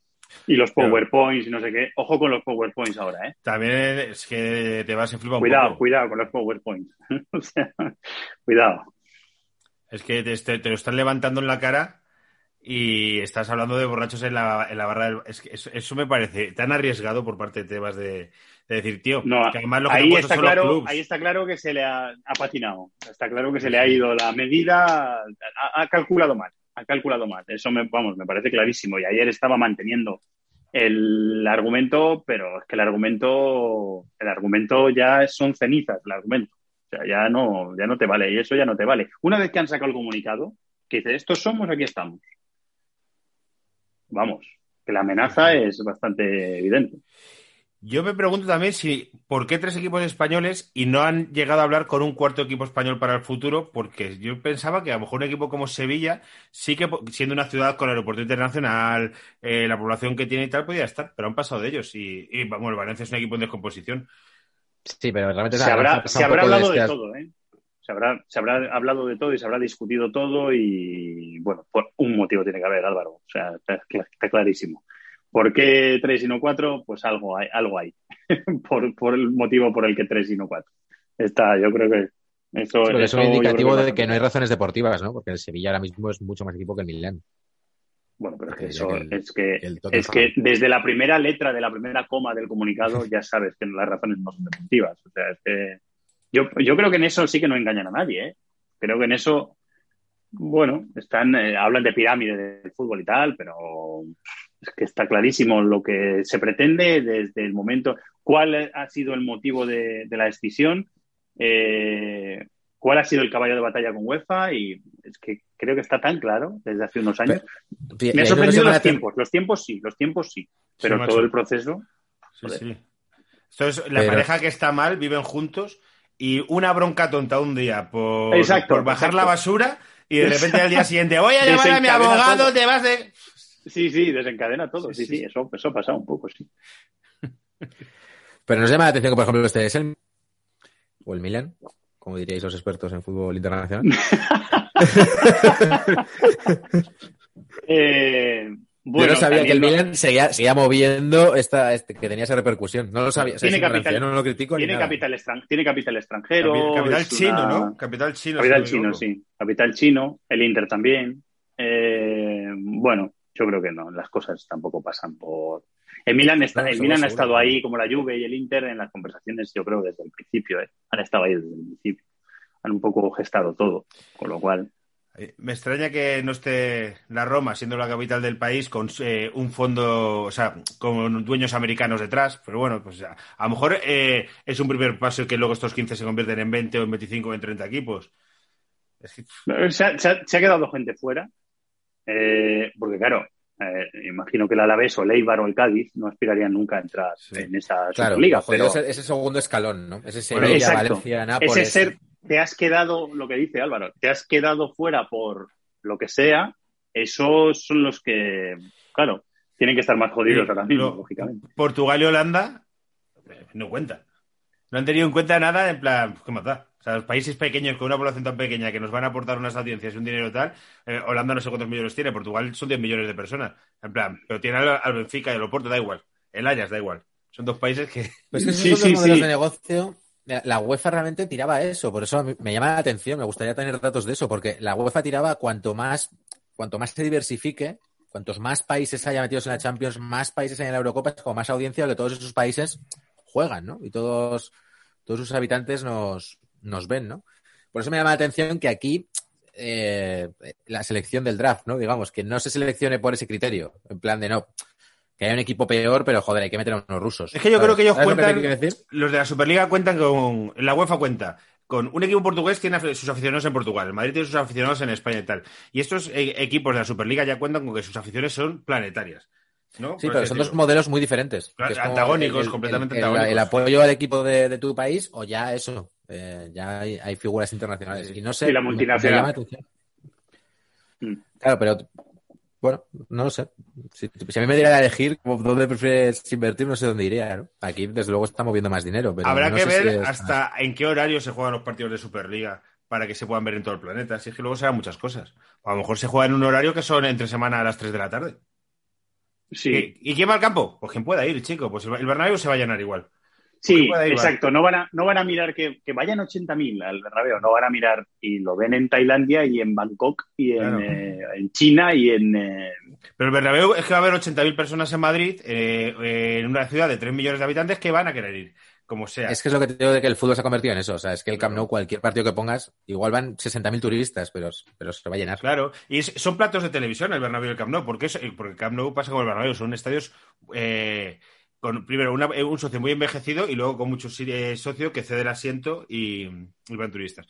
D: y los. PowerPoints y no sé qué. Ojo con los PowerPoints ahora, ¿eh?
B: También es que te vas a flipar un
D: Cuidado,
B: poco.
D: cuidado con los PowerPoints. O sea, cuidado.
B: Es que te- te lo están levantando en la cara y estás hablando de borrachos en la, en la barra del... Es que eso, eso me parece tan arriesgado por parte de Tebas de, de decir, tío,
D: No,
B: que además lo que
D: ahí está claro, ahí está claro que se le ha, ha patinado. Está claro que se le ha ido la medida, ha, ha calculado mal, ha calculado mal. Eso me, vamos, me parece clarísimo. Y ayer estaba manteniendo el argumento, pero es que el argumento, el argumento ya son cenizas, el argumento. O sea, ya no, ya no te vale, y eso ya no te vale. Una vez que han sacado el comunicado, que dice, estos somos, aquí estamos. Vamos, que la amenaza es bastante evidente.
B: Yo me pregunto también si por qué tres equipos españoles y no han llegado a hablar con un cuarto equipo español para el futuro, porque yo pensaba que a lo mejor un equipo como Sevilla sí que siendo una ciudad con aeropuerto internacional, eh, la población que tiene y tal podía estar, pero han pasado de ellos y, y vamos, el Valencia es un equipo en descomposición.
C: Sí, pero realmente
D: se
C: nada,
D: habrá, se habrá hablado de
C: este-
D: todo, ¿eh? Se habrá, se habrá hablado de todo y se habrá discutido todo y, bueno, por un motivo tiene que haber, Álvaro. O sea, está, cla- está clarísimo. ¿Por qué tres y no cuatro? Pues algo hay, algo hay. por, por el motivo por el que tres y no cuatro. Está, yo creo que eso,
C: Sí, es
D: eso creo
C: indicativo
D: que
C: de que no hay razones deportivas, ¿no? Porque el Sevilla ahora mismo es mucho más equipo que el Milán.
D: Bueno, pero es que eso
C: el-
D: es que, es que desde la primera letra de la primera coma del comunicado ya sabes que las razones no son deportivas. O sea, es que yo, yo creo que en eso sí que no engañan a nadie, ¿eh? Creo que en eso, bueno, están, eh, hablan de pirámide del fútbol y tal, pero es que está clarísimo lo que se pretende desde el momento, cuál ha sido el motivo de, de la decisión, eh, cuál ha sido el caballo de batalla con UEFA y es que creo que está tan claro desde hace unos años.
C: Y
D: Me ha sorprendido los tiempos. Los tiempos sí, los tiempos sí. Pero
B: Sí, macho.
D: todo el proceso.
B: Sí,
D: Joder.
B: sí. Esto es la
C: Pero-
B: pareja que está mal, viven juntos y una bronca tonta un día por,
D: Exacto,
B: por bajar
D: exacto.
B: la basura y de repente al día siguiente voy a llamar a mi abogado,
D: todo.
B: te vas de...
D: Sí, sí, desencadena todo.
B: Sí,
D: Sí,
B: sí,
D: sí, Eso, eso ha pasado un poco, sí.
C: Pero nos llama la atención que, por ejemplo, este es el o el Milan, como diríais los expertos en fútbol internacional.
D: Eh,
C: Yo
D: bueno,
C: no sabía que el Milan seguía, seguía moviendo esta, este- que tenía esa repercusión. No lo sabía. O sea,
D: Tiene capital-
C: yo no lo critico
D: tiene capital, extran- tiene capital extranjero.
B: Capi- Capital
D: es
B: chino,
D: una-
B: ¿no? Capital chino.
D: Capital
B: si
D: chino, sí. Capital chino, el Inter también. Eh, bueno, yo creo que no, las cosas tampoco pasan por... El Milan, está,
C: No,
D: el
C: seguro,
D: Milan ha estado ahí como la Juve y el Inter en las conversaciones, yo creo, desde el principio. ¿eh? Han estado ahí desde el principio. Han un poco gestado todo, con lo cual...
B: Eh, Me extraña que no esté la Roma, siendo la capital del país, con eh, un fondo, o sea, con dueños americanos detrás. Pero bueno, pues a, a lo mejor eh, es un primer paso y que luego estos 15 se convierten en 20 o en 25 o en 30 equipos. Es que-
D: Se ha, se ha- se ha quedado gente fuera, eh, porque claro, eh, imagino que el Alavés o el Eibar o el Cádiz no aspirarían nunca a entrar
B: Sí.
D: en esa
C: Claro, jodido
D: pero
C: es ese segundo escalón, ¿no? Ese
B: Bueno,
C: Sevilla,
D: exacto.
C: Valencia, Nápoles.
D: ese ser, te has quedado, lo que dice Álvaro, te has quedado fuera por lo que sea, esos son los que, claro, tienen que estar más jodidos
B: Sí,
D: ahora mismo,
B: lo-
D: lógicamente.
B: Portugal y Holanda no cuentan. No han tenido en cuenta nada en plan, ¿qué más da? O sea, los países pequeños con una población tan pequeña que nos van a aportar unas audiencias y un dinero tal, eh, Holanda no sé cuántos millones tiene, Portugal son 10 millones de personas. En plan, pero tiene al, al Benfica y el Oporto, da igual. El Ajax, da igual. Son dos países que...
C: Pues es que esos
D: Sí,
C: son
D: sí,
C: los modelos
D: sí.
C: de negocio. La UEFA realmente tiraba eso, por eso me llama la atención, me gustaría tener datos de eso, porque la UEFA tiraba cuanto más, cuanto más se diversifique, cuantos más países haya metidos en la Champions, más países hay en la Eurocopa, es como más audiencia que todos esos países juegan, ¿no? Y todos, todos sus habitantes nos, nos ven, ¿no? Por eso me llama la atención que aquí eh, la selección del draft, ¿no? Digamos, que no se seleccione por ese criterio, en plan de no, que haya un equipo peor, pero joder, hay que meter a unos rusos.
B: Es que yo
C: ¿sabes?
B: creo que ellos
C: ¿Sabes lo te
B: cuentan-? Los de la Superliga cuentan con... La UEFA cuenta con un equipo portugués tiene sus aficionados en Portugal, el Madrid tiene sus aficionados en España y tal. Y estos eh, equipos de la Superliga ya cuentan con que sus aficiones son planetarias. ¿no?
C: Sí,
B: Por
C: pero son dos modelos muy diferentes.
B: Claro, antagónicos, completamente
C: el,
B: antagónicos.
C: El apoyo al equipo de, de tu país o ya eso, eh, ya hay, hay figuras internacionales. Y no sé,
D: Y la
C: me- me
D: multinacional.
C: llama la atención.
D: Mm.
C: Claro, pero bueno, no lo sé. Si, si a mí me diera a elegir dónde prefieres invertir, no sé dónde iría. ¿no? Aquí, desde luego, está moviendo más dinero. Pero
B: Habrá
C: no
B: que
C: sé si
B: ver
C: es-
B: hasta en qué horario se juegan los partidos de Superliga para que se puedan ver en todo el planeta. Si es que luego serán muchas cosas. O a lo mejor se juega en un horario que son entre semana a las 3 de la tarde.
D: Sí,
B: ¿Y, y quién va al campo? Pues quien pueda ir, chico. Pues el, el Bernabéu se va a llenar igual.
D: Sí, exacto. No van, a, no van a mirar que, que vayan 80.000 al Bernabéu, no van a mirar y lo ven en Tailandia y en Bangkok y en,
B: Claro.
D: eh, en China y en... eh,
B: Pero el Bernabéu es que va a haber 80.000 personas en Madrid, eh, eh, en una ciudad de 3 millones de habitantes que van a querer ir, como sea.
C: Es que es lo que te digo de que el fútbol se ha convertido en eso. O sea, es que el Camp Nou, cualquier partido que pongas, igual van 60.000 turistas, pero, pero se va a llenar.
B: Claro, y es- son platos de televisión el Bernabéu y el Camp Nou, porque, es, porque el Camp Nou pasa como el Bernabéu, son estadios eh, con primero una- un socio muy envejecido y luego con muchos eh, socios que cede el asiento y, y van turistas.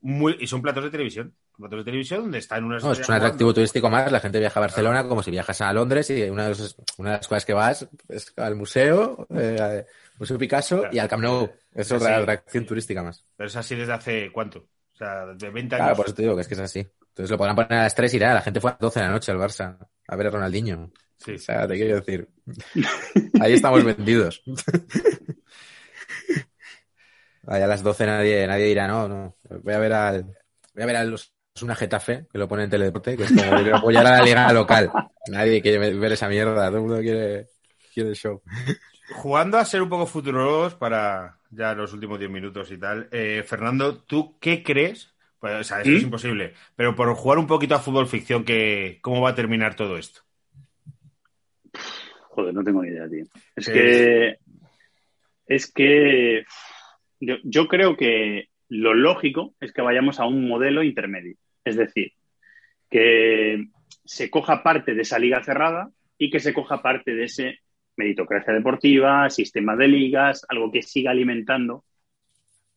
B: Muy, y son platos de televisión, platos de televisión donde están unas...
C: No, es un atractivo turístico más. La gente viaja a Barcelona como si viajas a Londres y una de, los- una de las cosas que vas es al museo, eh, al Museo Picasso
B: Claro.
C: y al Camp Nou. Es
B: Sí,
C: otra
B: sí.
C: atracción turística más.
B: Pero es así desde hace cuánto? O sea, de 20 años.
C: Claro, por eso te digo que es que es así. Entonces lo podrán poner a las 3 y nada. La gente fue a las 12 de la noche al Barça a ver a Ronaldinho.
B: Sí.
C: O sea, te quiero decir. Ahí estamos vendidos. Ahí a las 12 nadie, nadie dirá, no, no. Voy a ver al. Voy a ver a los. Es una Getafe, que lo pone en Teledeporte, que es como apoyar a la liga local. Nadie quiere ver esa mierda, todo el mundo quiere, quiere el show.
B: Jugando a ser un poco futuros para ya los últimos 10 minutos y tal. eh, Fernando, ¿tú qué crees? Pues, o sea, esto
D: ¿Mm?
B: es imposible. Pero por jugar un poquito a fútbol ficción, que, ¿cómo va a terminar todo esto?
D: Joder, no tengo ni idea, tío. Es que. Es que. Yo, yo creo que lo lógico es que vayamos a un modelo intermedio. Es decir, que se coja parte de esa liga cerrada y que se coja parte de ese meritocracia deportiva, sistema de ligas, algo que siga alimentando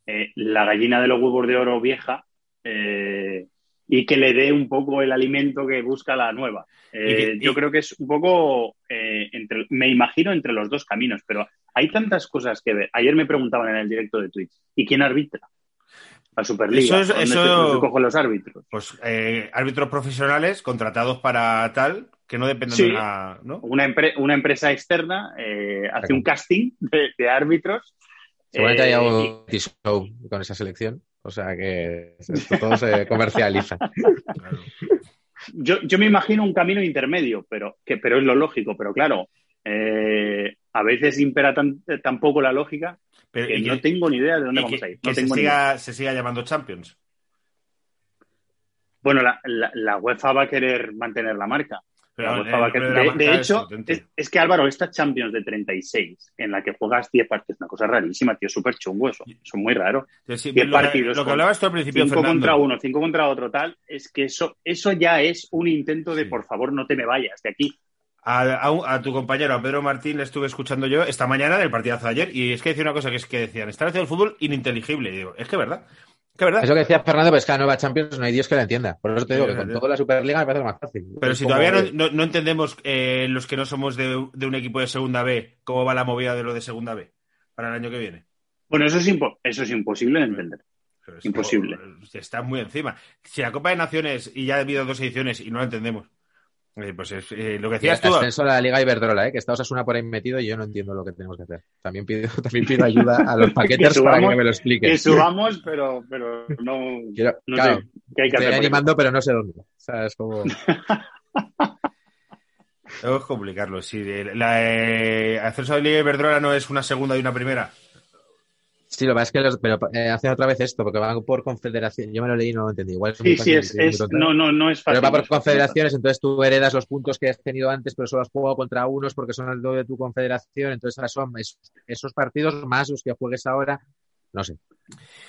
D: eh, la gallina de los huevos de oro vieja eh, y que le dé un poco el alimento que busca la nueva. Eh,
B: Y- y-
D: yo creo que es un poco, eh, entre, me imagino, entre los dos caminos, pero hay tantas cosas que ver. Ayer me preguntaban en el directo de Twitch, ¿y quién arbitra? La Superliga.
B: Eso es-
D: ¿Dónde
B: eso-
D: se- dónde se cogen los árbitros?
B: Pues eh, árbitros profesionales contratados para tal, que no dependan
D: Sí.
B: de una. ¿no?
D: Una, empre- una empresa externa eh, hace un casting de, de árbitros.
C: Seguramente
D: eh,
C: haya
D: y-
C: un show con esa selección. O sea que esto todo se comercializa.
B: Claro.
D: Yo, yo me imagino un camino intermedio, pero, que, pero es lo lógico. Pero claro, eh, a veces impera tan, tan poco la lógica
B: Pero,
D: que
B: y
D: no tengo ni idea de dónde vamos
B: que-
D: a ir.
B: que
D: No
B: se,
D: tengo
B: siga, se siga llamando Champions.
D: Bueno, la, la, la UEFA va a querer mantener la marca.
B: Pero, eh, de
D: hecho, es, es que Álvaro, esta Champions de 36, en la que juegas 10 partidos, es una cosa rarísima, tío, súper chungo eso. Eso es muy raro.
B: Entonces, sí,
D: diez
B: lo, que,
D: partidos
B: lo que hablabas tú al principio,
D: 5
B: Fernando.
D: contra uno, 5 contra otro, tal, es que eso, eso ya es un intento de
B: Sí.
D: por favor no te me vayas de aquí.
B: A, a un- a tu compañero, a Pedro Martín, le estuve escuchando yo esta mañana en el partidazo de ayer y es que decía una cosa que es que decían, están haciendo el fútbol ininteligible. Y digo, es que es verdad. Verdad.
C: Es lo que decía Fernando, pero es que la nueva Champions no hay Dios que la entienda. Por eso te digo
B: Sí,
C: que con toda la Superliga me parece más fácil.
B: Pero
C: Es
B: si todavía no, no- no entendemos eh, los que no somos de, de un equipo de segunda B, cómo va la movida de lo de segunda B para el año que viene.
D: Bueno, eso es, impo- eso es imposible de entender.
B: Pero es
D: Imposible.
B: como- está muy encima. Si la Copa de Naciones y ya ha habido dos ediciones y no la entendemos, eh, pues es eh, lo que decías tú.
C: ascenso a la Liga Iberdrola, ¿eh? que está Osasuna por ahí metido y yo no entiendo lo que tenemos que hacer. También pido, también pido ayuda a los paquetes
D: Que
C: para que me lo expliquen.
D: Que subamos, pero, pero no,
C: Quiero-
D: no
C: claro,
D: sé qué hay que hacer.
C: animando, pero no sé dónde. O sea, es como...
B: Tengo que complicarlo. Sí, la, eh, ascenso de Liga Iberdrola no es una segunda y una primera.
C: Sí, lo que pasa es que los- pero, eh, hacen otra vez esto, porque van por confederación. Yo me lo leí y no lo entendí. Igual es
D: Sí,
C: muy
D: sí, es,
C: fácil,
D: es- no, no, no es
C: Pero
D: fácil.
C: va
D: no
C: por
D: es fácil.
C: confederaciones, entonces tú heredas los puntos que has tenido antes, pero solo has jugado contra unos porque son el doble de tu confederación. Entonces ahora son esos, esos partidos más los que juegues ahora. No sé.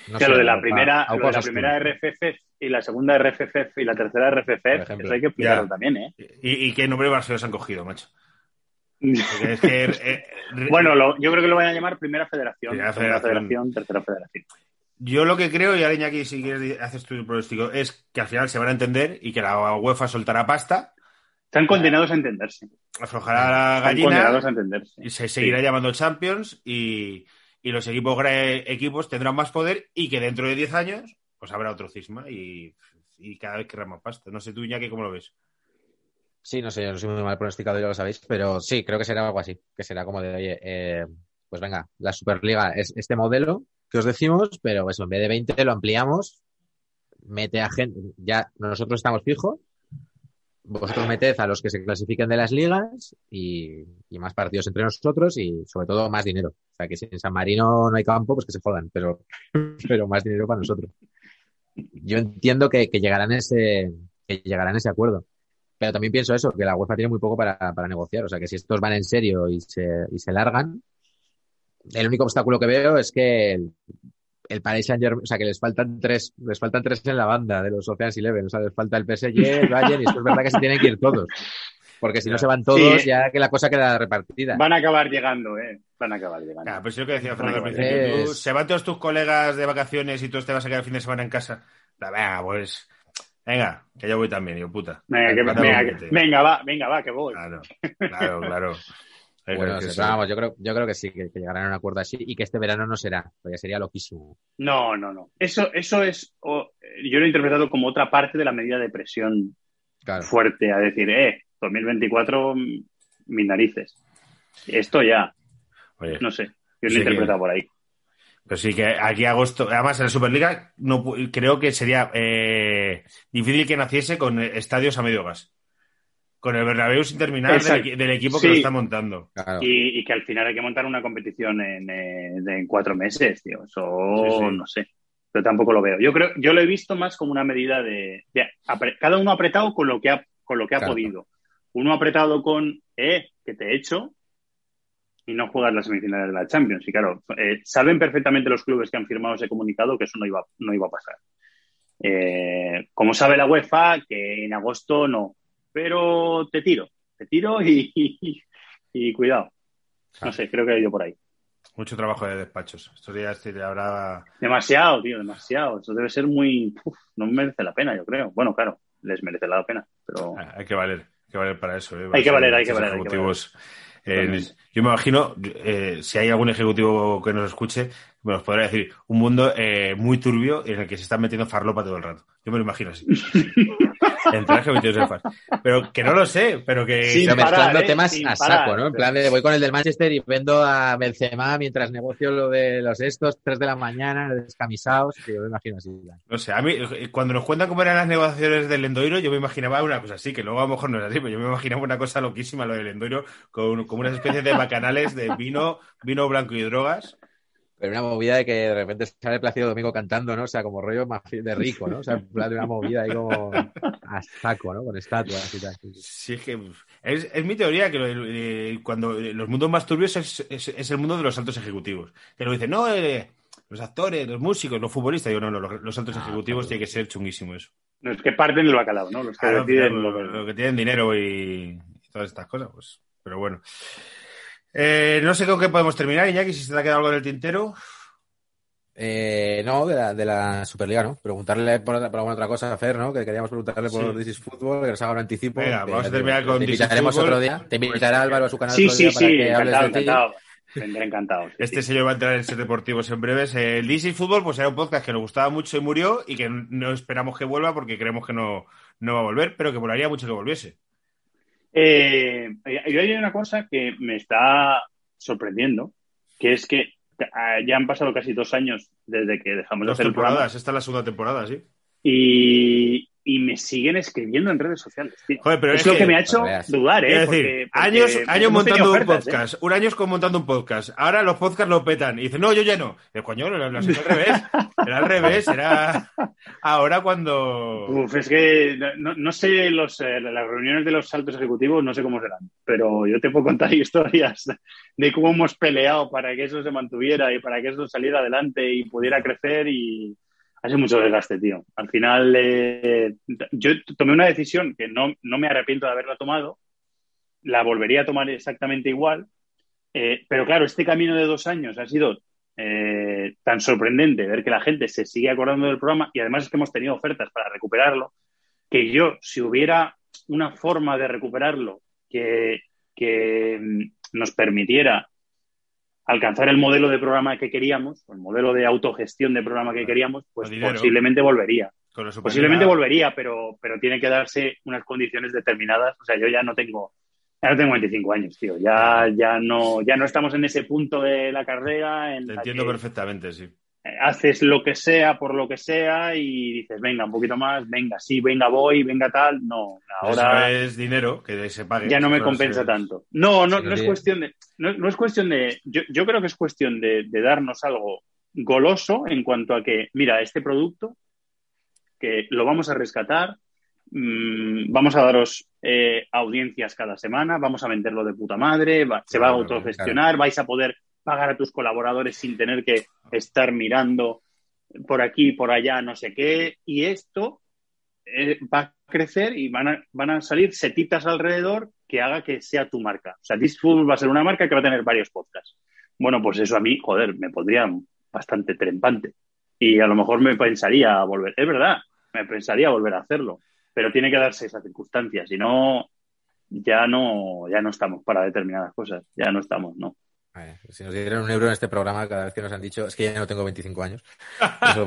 C: No
D: O sea,
C: sé,
D: lo de la primera,
C: a- a
D: lo de la primera. RFF y la segunda RFF y la tercera RFF, eso hay que explicarlo
B: Ya.
D: también, ¿eh?
B: ¿Y, y qué nombre de Barcelona se han cogido, macho? Porque es que, eh,
D: Bueno, lo- yo creo que lo van a llamar Primera Federación,
B: Primera
D: Segunda
B: Federación.
D: Federación, Tercera Federación.
B: yo lo que creo, y ahora Iñaki, si quieres haces tu pronóstico, es que al final se van a entender y que la UEFA soltará pasta,
D: Están condenados a entenderse.
B: aflojará la
D: Están
B: gallina
D: condenados a entenderse.
B: y se seguirá
D: Sí.
B: llamando Champions y, y los equipos, equipos tendrán más poder y que dentro de 10 años pues habrá otro cisma y, y cada vez querrá más pasta. No sé tú, Iñaki, cómo lo ves.
C: Sí, no sé, yo no soy muy mal pronosticado, ya lo sabéis, pero sí, creo que será algo así, que será como de, oye, eh, pues venga, la Superliga es este modelo que os decimos, pero eso, en vez de 20 lo ampliamos, mete a gente, ya nosotros estamos fijos, vosotros meted a los que se clasifiquen de las ligas y, y más partidos entre nosotros y sobre todo más dinero. O sea, que si en San Marino no hay campo, pues que se jodan, pero, pero más dinero para nosotros. Yo entiendo que, que llegarán ese, que llegarán ese acuerdo. Pero también pienso eso, que la UEFA tiene muy poco para, para negociar. O sea, que si estos van en serio y se, y se largan, el único obstáculo que veo es que el, el Paris Saint Germain, o sea, que les faltan tres, les faltan tres en la banda de los Oceans Eleven. O sea, les falta el PSG, el Bayern, y esto es verdad que se tienen que ir todos. Porque si no se van todos,
D: Sí.
C: ya que la cosa queda repartida.
D: Van a acabar llegando, ¿eh? Van a acabar llegando.
B: Claro, pues es lo que decía Fernando al principio. Tú,
C: es-
B: se van todos tus colegas de vacaciones y tú te vas a quedar el fin de semana en casa. La- pues. Venga, que yo voy también, yo puta.
D: Venga, que- venga, que-
B: billete.
D: venga, va, venga, va, que voy.
B: Claro, claro, claro.
C: Bueno,
B: que
C: sí,
B: sí.
C: pero vamos, yo creo, yo creo que sí, que, que llegarán a un acuerdo así y que este verano no será, porque sería loquísimo.
D: No, no, no. Eso, eso es, yo lo he interpretado como otra parte de la medida de presión
C: Claro.
D: fuerte, a decir, eh, 2024, mm, mis narices. Esto ya,
B: Oye,
D: no sé, yo lo he
B: que-
D: interpretado por ahí.
B: Pero sí que aquí agosto, además en la Superliga, no, creo que sería eh, difícil que naciese con estadios a medio gas. Con el Bernabéu sin terminar del, equipo
D: Sí.
B: que lo está montando.
C: claro.
D: Y, y que al final hay que montar una competición en, eh, en cuatro meses, tío. Eso
B: Sí, sí.
D: no sé. Pero tampoco lo veo. Yo creo, yo lo he visto más como una medida de, de apre- cada uno apretado con lo que ha, con lo que ha
C: Claro.
D: podido. Uno apretado con, eh, que te he hecho, y no jugar las semifinales de la Champions. Y claro, eh, saben perfectamente los clubes que han firmado ese comunicado que eso no iba, no iba a pasar. Eh, como sabe la UEFA, que en agosto no. Pero te tiro, te tiro y, y, y cuidado. No sé, creo que he ido por ahí.
B: Mucho trabajo de despachos. Estos días te habrá.
D: Demasiado, tío, demasiado. Eso debe ser muy. uf, no merece la pena, yo creo. Bueno, claro, les merece la pena, pero.
B: Ah, Hay que valer, hay que valer para eso. ¿eh?
D: Hay que valer, hay que valer, hay que
B: ejecutivos. Eh, yo me imagino, eh, si hay algún ejecutivo que nos escuche, me nos podrá decir, un mundo eh, muy turbio en el que se están metiendo farlopa todo el rato. Yo me lo imagino así. En traje 22 gafas. Pero que no lo sé, pero que...
D: Sin
C: Pero
D: parar,
C: mezclando
D: ¿eh?
C: temas a
D: parar.
C: saco, ¿no? En plan de voy con el del Manchester y vendo a Benzema mientras negocio lo de los estos, 3 de la mañana, descamisados, que yo me imagino así.
B: No sé, a mí, cuando nos cuentan cómo eran las negociaciones del Endoiro, yo me imaginaba una cosa así, que luego a lo mejor no es así, pero yo me imaginaba una cosa loquísima lo del Endoiro, con, con unas especies de bacanales de vino, vino blanco y drogas.
C: Pero una movida de que de repente sale Plácido Domingo cantando, ¿no? O sea, como rollo de rico, ¿no? O sea, en plan de una movida ahí como a saco, ¿no? Con estatuas y tal.
B: Sí, es que es, es mi teoría que lo- eh, cuando los mundos más turbios es, es- es el mundo de los altos ejecutivos. Que lo dicen, no, eh, los actores, los músicos, los futbolistas. Digo, no, no, los, los altos
C: Ah,
B: ejecutivos
C: claro.
B: tiene que ser chunguísimo eso.
D: No, es que parten el bacalao, ¿no? Los que
B: Claro,
D: deciden
B: claro,
D: lo
B: lo,
D: que-
B: lo que tienen dinero y, y todas estas cosas, pues. Pero bueno. Eh, no sé con qué podemos terminar, Iñaki, si se te ha quedado algo en el tintero.
C: Eh, no, de la, de la Superliga, ¿no? Preguntarle por, otra- por alguna otra cosa a Fer, ¿no? Que queríamos preguntarle por
B: Sí.
C: This is Football, que nos haga un anticipo.
B: Venga, vamos a terminar con
C: Te
B: This is
C: invitaremos
B: Football.
C: otro día. Te invitará Álvaro a su canal
D: Sí,
C: otro
D: sí,
C: día para
D: sí,
C: que hables
D: encantado,
C: de ti.
D: Vendré encantado. sí,
B: Este
D: sí.
B: señor va a entrar en Ser Deportivos en breves. El DC Fútbol, pues era un podcast que nos gustaba mucho y murió y que no esperamos que vuelva porque creemos que no, no va a volver, pero que molaría mucho que volviese.
D: Eh, yo hay una cosa que me está sorprendiendo, que es que ah, ya han pasado casi dos años desde que dejamos de
B: Dos
D: hacer el programa
B: temporadas, esta es la segunda temporada, sí.
D: y, y me siguen escribiendo en redes sociales. tío.
B: Joder, pero
D: es,
B: es
D: lo
B: que-
D: que me ha hecho dudar, ¿eh?
B: Quiero decir,
D: Porque- porque
B: años, años montando un
D: ¿eh?
B: podcast, un año montando un podcast. Ahora los podcasts lo petan. Y dice, no, yo ya no. Y coño, lo, lo has hecho al revés. Era al revés, era ahora cuando.
D: Uf, es que no, no sé los, eh, las reuniones de los altos ejecutivos, no sé cómo serán, pero yo te puedo contar historias de cómo hemos peleado para que eso se mantuviera y para que eso saliera adelante y pudiera crecer y hace mucho desgaste, tío. Al final eh, yo tomé una decisión que no, no me arrepiento de haberla tomado, la volvería a tomar exactamente igual, eh, pero claro, este camino de dos años ha sido eh, tan sorprendente ver que la gente se sigue acordando del programa y además es que hemos tenido ofertas para recuperarlo, que yo, si hubiera una forma de recuperarlo que, que mm, nos permitiera alcanzar el modelo de programa que queríamos, o el modelo de autogestión de programa que queríamos, pues posiblemente volvería. Posiblemente volvería, pero, pero tiene que darse unas condiciones determinadas. O sea, yo ya no tengo, ya no tengo 25 años, tío. Ya, ya no, ya no estamos en ese punto de la carrera en
B: Te
D: la
B: entiendo
D: que
B: perfectamente, sí.
D: Haces lo que sea por lo que sea y dices, venga, un poquito más, venga, sí, venga, voy, venga tal. No, ahora
B: Eso es dinero que se pague.
D: ya no me compensa tanto. No, no, no es cuestión de, no, no es cuestión de, yo, yo creo que es cuestión de, de darnos algo goloso en cuanto a que, mira, este producto, que lo vamos a rescatar, mm, vamos a daros eh, audiencias cada semana, vamos a venderlo de puta madre, va- se va a
C: Claro,
D: autogestionar, vais a poder pagar a tus colaboradores sin tener que estar mirando por aquí, por allá, no sé qué, y esto eh, va a crecer y van a, van a salir setitas alrededor que haga que sea tu marca. O sea, This Football va a ser una marca que va a tener varios podcasts. Bueno, pues eso a mí, joder, me pondría bastante trempante. Y a lo mejor me pensaría volver. Es verdad, me pensaría volver a hacerlo. Pero tiene que darse esa circunstancia. Si no, ya no, ya no estamos para determinadas cosas. Ya no estamos, ¿no?
C: A ver, si nos dieran un euro en este programa cada vez que nos han dicho, es que ya no tengo 25 años. Eso.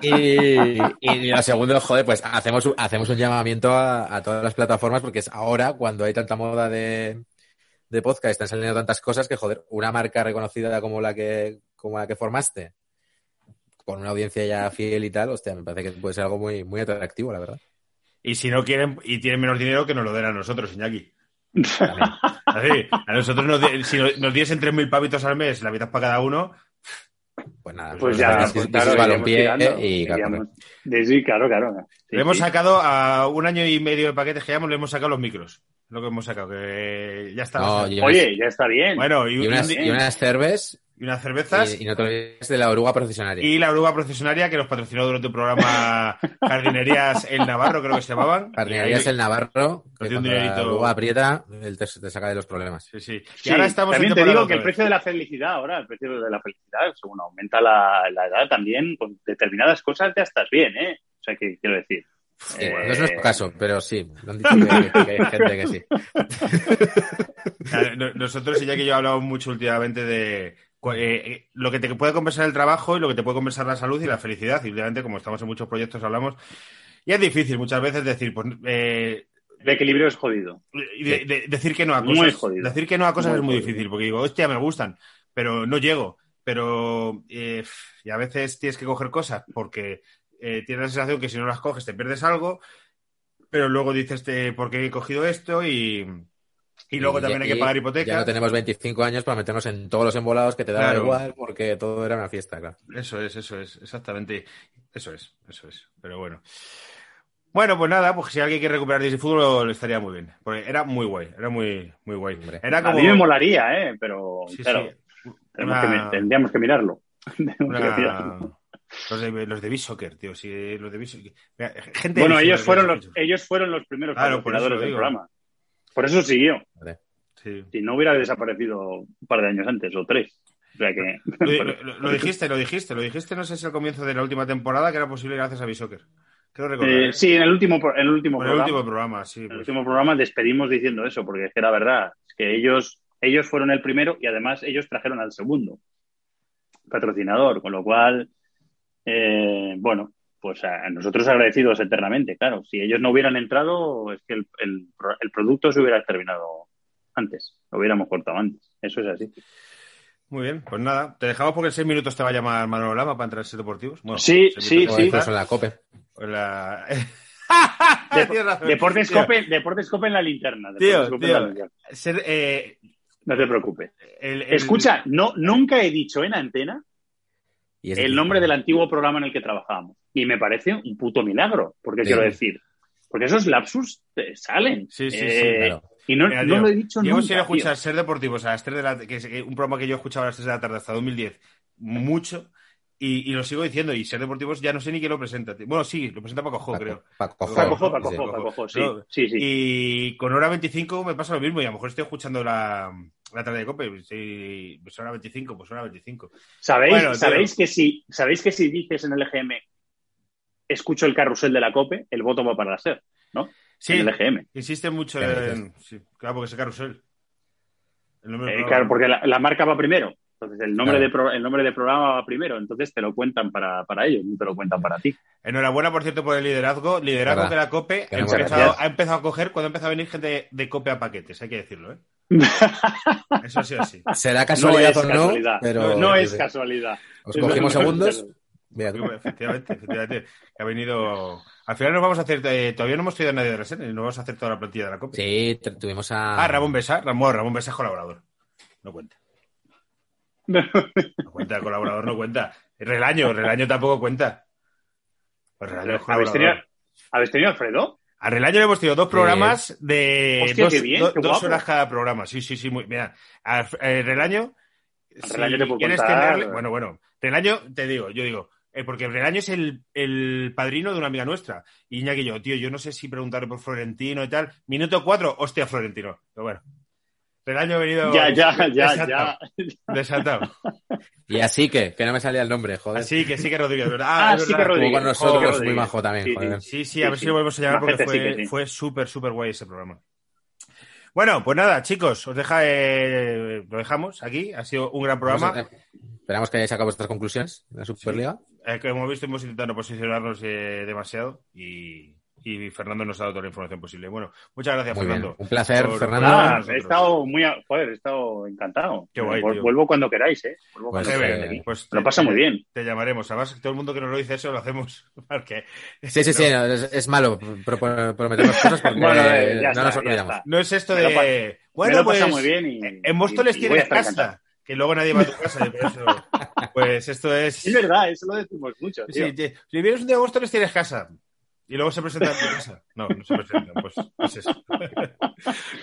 C: Y, y lo segundo, joder, pues hacemos, hacemos un llamamiento a, a todas las plataformas porque es ahora cuando hay tanta moda de, de podcast, están saliendo tantas cosas que, joder, una marca reconocida como la que, como la que formaste, con una audiencia ya fiel y tal, hostia, me parece que puede ser algo muy, muy atractivo, la verdad.
B: Y si no quieren y tienen menos dinero, que nos lo den a nosotros, Iñaki. Así, a nosotros nos, si nos, diesen 3.000 pavitos al mes, la mitad para cada uno,
C: Pues nada,
D: Pues ya, pues claro,
C: balompié
D: tirando,
C: y claro,
D: claro, claro. Sí,
B: le hemos
D: sí.
B: sacado a un año y medio de paquetes que llevamos, le hemos sacado los micros. Lo que hemos sacado, que ya está.
C: No,
D: Oye, ya está bien.
B: bueno, y,
C: y unas,
B: y-
C: y unas cerves
B: y unas cervezas.
C: y, y no te olvides de la oruga procesionaria.
B: Y la oruga procesionaria que nos patrocinó durante un programa Jardinerías El Navarro, creo que se llamaban.
C: Jardinería es el Navarro, que cuando la
B: dinerito.
C: oruga aprieta, él te, te saca de los problemas.
B: Sí, sí. Y
D: Sí,
B: ahora estamos
D: también te digo que el precio de la felicidad ahora, el precio de la felicidad, según aumenta la, la edad también, con determinadas cosas ya estás bien, ¿eh? O sea, que quiero decir.
C: Sí,
D: Eh,
C: no es nuestro caso, pero sí, lo han dicho que, hay gente que sí.
B: Nosotros, y ya que yo he hablado mucho últimamente de eh, eh, lo que te puede compensar el trabajo y lo que te puede compensar la salud y la felicidad. Y últimamente, como estamos en muchos proyectos, hablamos. Y es difícil muchas veces decir, pues, eh,
D: El equilibrio es jodido.
B: y de- de- decir que no a
D: Muy
B: cosas.
D: jodido.
B: Decir que no a cosas
D: Muy
B: es muy
D: jodido.
B: difícil, porque digo, hostia, me gustan, pero no llego. Pero, eh, y a veces tienes que coger cosas porque tienes la sensación que si no las coges te pierdes algo, pero luego dices, ¿por qué he cogido esto? Y, y luego
C: Y-
B: también hay que pagar
C: Ya
B: hipoteca.
C: no tenemos 25 años para meternos en todos los embolados que te daban
B: Claro.
C: igual porque todo era una fiesta, claro.
B: Eso es, eso es, exactamente. Eso es, eso es. Pero bueno. Bueno, pues nada, pues si alguien quiere recuperar Disney Fútbol estaría muy bien. Porque era muy guay, era muy, muy guay.
C: Hombre.
B: Era
D: A mí me molaría, ¿eh? Pero,
B: Sí,
D: claro,
B: sí.
D: tenemos
B: Una-
D: que mi- tendríamos que mirarlo. Que.
B: Los de, los de tío. Sí, los de. Mira, Gente
D: Bueno,
B: de
D: ellos fueron, los, ellos fueron los primeros
B: Claro,
D: patrocinadores del programa. Por eso siguió.
B: Sí.
D: Si no hubiera desaparecido un par de años antes, o tres. O sea que...
B: Lo, lo- lo dijiste, lo dijiste, lo dijiste, no sé si al comienzo de la última temporada que era posible gracias a Bisoccer. Creo recordar.
D: Eh,
B: ¿eh?
D: sí, en el último, en el último
B: Por el
D: programa.
B: último programa, sí.
D: En el
B: pues.
D: último programa despedimos diciendo eso, porque es que era verdad. Es que ellos, ellos fueron el primero y además ellos trajeron al segundo patrocinador, con lo cual, eh, bueno, pues a nosotros agradecidos eternamente, claro. Si ellos no hubieran entrado, es que el, el pro- el producto se hubiera terminado antes, lo hubiéramos cortado antes. Eso es así.
B: Muy bien, pues nada, te dejamos porque en seis minutos te va a llamar Manuel Lama para entrar en Ser deportivos. Bueno,
D: Sí, sí, sí.
C: en la COPE.
B: empezar. La-
D: Dep-
B: razón.
D: Deportes
B: Tío,
D: Cope, Deportes Cope en la linterna. Deportes
B: Tío,
D: Cope en
B: tío.
D: la linterna.
B: ser, eh,
D: No te preocupes.
B: el- el-
D: Escucha, no, nunca he dicho en antena el nombre del antiguo programa en el que trabajábamos. Y me parece un puto milagro, porque
C: Sí.
D: quiero decir, porque esos lapsus eh, salen.
B: Sí, sí, sí,
D: Eh,
C: claro.
D: Y no,
B: Mira,
D: no
B: tío,
D: lo he dicho
B: Yo
D: nunca.
B: a escuchar. Ser Deportivos a las 3 de la que es un programa que yo escuchaba a las 3 de la tarde hasta 2010 mucho y, y lo sigo diciendo y Ser Deportivos ya no sé ni quién lo presenta. Bueno, sí, lo presenta Paco Jo,
C: Paco-
B: creo.
C: Paco Jo,
D: Paco Jo,
C: sí,
D: Paco
C: sí.
D: Jo, Paco Jo, sí, sí, sí.
B: Y con hora 25 me pasa lo mismo y a lo mejor estoy escuchando la, la tarde de Cope. Sí, pues hora 25, pues hora 25.
D: ¿Sabéis,
B: Bueno.
D: ¿sabéis, que si, ¿Sabéis que si dices en el EGM escucho el carrusel de la COPE, el voto va para la SER, ¿no?
B: Sí,
D: En el EGM.
B: insiste mucho
C: ¿Qué
B: en. Sí, claro, porque es carrusel. El
D: Eh, claro, porque la, la marca va primero. Entonces, el nombre,
C: Claro.
D: de pro- el nombre de programa va primero. Entonces, te lo cuentan para, para ellos, no te lo cuentan para ti.
B: Enhorabuena, por cierto, por el liderazgo. Liderazgo
C: Verdad.
B: que la COPE ha empezado,
D: gracias.
B: ha empezado a coger cuando ha empezado a venir gente de COPE a paquetes, hay que decirlo, ¿eh? Eso sí, así.
C: Será casualidad
D: no es
C: o no,
D: casualidad.
C: pero
D: no es
C: sí,
D: casualidad.
C: os cogimos segundos.
D: No.
C: Mira tú.
B: Efectivamente, efectivamente. Ha venido. Al final nos vamos a hacer. eh, todavía no hemos traído a nadie de la serie, nos vamos a hacer toda la plantilla de la COPE.
C: Sí, tuvimos a.
B: Ah, Ramón Besa, Ramón, Ramón Besa es colaborador. No cuenta. No cuenta, colaborador no cuenta. Relaño, Relaño tampoco cuenta. Pues Relaño es
D: ¿Habéis tenido,
B: colaborador.
D: ¿Habéis tenido Alfredo?
B: A Relaño le hemos tenido dos programas de
D: Hostia,
B: dos,
D: qué bien,
B: do-
D: qué
B: dos horas cada programa. Sí, sí, sí. Muy, mira, a, eh, Relaño.
D: A Relaño te puedo
B: quieres
D: contar.
B: tenerle- bueno, bueno. Relaño, te digo, yo digo, porque Relaño es el, el padrino de una amiga nuestra. Y Iñaki y yo, tío, yo no sé si preguntarle por Florentino y tal. Minuto cuatro, hostia, Florentino. Pero bueno. Relaño ha venido.
D: Ya, ya, ya, ya.
B: desatado, Desatado.
C: Y así que, que no me salía el nombre, joder.
B: Así que sí que Rodríguez, ¿verdad?
D: Ah,
B: es
D: sí que. Rodríguez.
C: Estuvo con nosotros, muy majo también,
D: Sí, sí.
C: joder.
B: Sí, sí,
D: Sí,
B: a ver
D: sí.
B: si lo volvemos a llamar porque fue,
D: sí que sí.
B: fue súper, súper guay ese programa. Bueno, pues nada, chicos, os deja, eh, lo dejamos aquí. Ha sido un gran programa.
C: Eh, Esperamos que hayáis sacado vuestras conclusiones de la Superliga.
B: Eh, que hemos visto, hemos intentado posicionarnos eh, demasiado y, y Fernando nos ha dado toda la información posible. Bueno, muchas gracias,
C: Muy bien.
B: Fernando.
C: Un placer,
B: Por-
C: Fernando.
D: Ah, he estado muy, a- joder, he estado encantado.
B: Qué guay.
D: Vuelvo cuando queráis, ¿eh? Vuelvo
C: Pues,
D: cuando
B: Eh,
C: eh,
B: pues
D: lo pasa muy bien.
B: Te llamaremos. Además, todo el mundo que nos lo dice eso lo hacemos. Porque
C: Sí, sí, sí, no, es, es malo pro- prometernos cosas porque
D: Bueno, eh,
C: no
D: está,
C: nos olvidamos.
B: no es esto
D: lo
B: de. Bueno, pues.
D: pasa muy bien y,
B: En Móstoles
D: estar
B: casa.
D: encantado.
B: Que luego nadie va a tu casa. y por eso, pues esto es.
D: Es verdad, eso lo decimos mucho, tío.
B: Sí. Si vienes un día a Móstoles tienes casa. Y luego se presenta en tu casa. No, no se presenta. Pues, pues eso.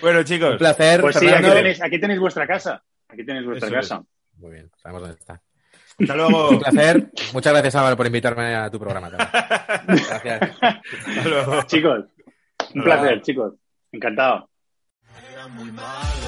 B: bueno, chicos.
C: Un placer,
D: Pues sí, aquí tenéis, aquí tenéis vuestra casa. Aquí tenéis vuestra
B: Eso es.
D: casa.
C: Muy bien, sabemos dónde está.
B: Hasta luego.
C: Un placer. Muchas gracias, Álvaro, por invitarme a tu programa. también. Gracias.
B: Hasta luego.
D: Chicos, un
B: Hola.
D: placer, chicos. Encantado.
A: Era muy malo,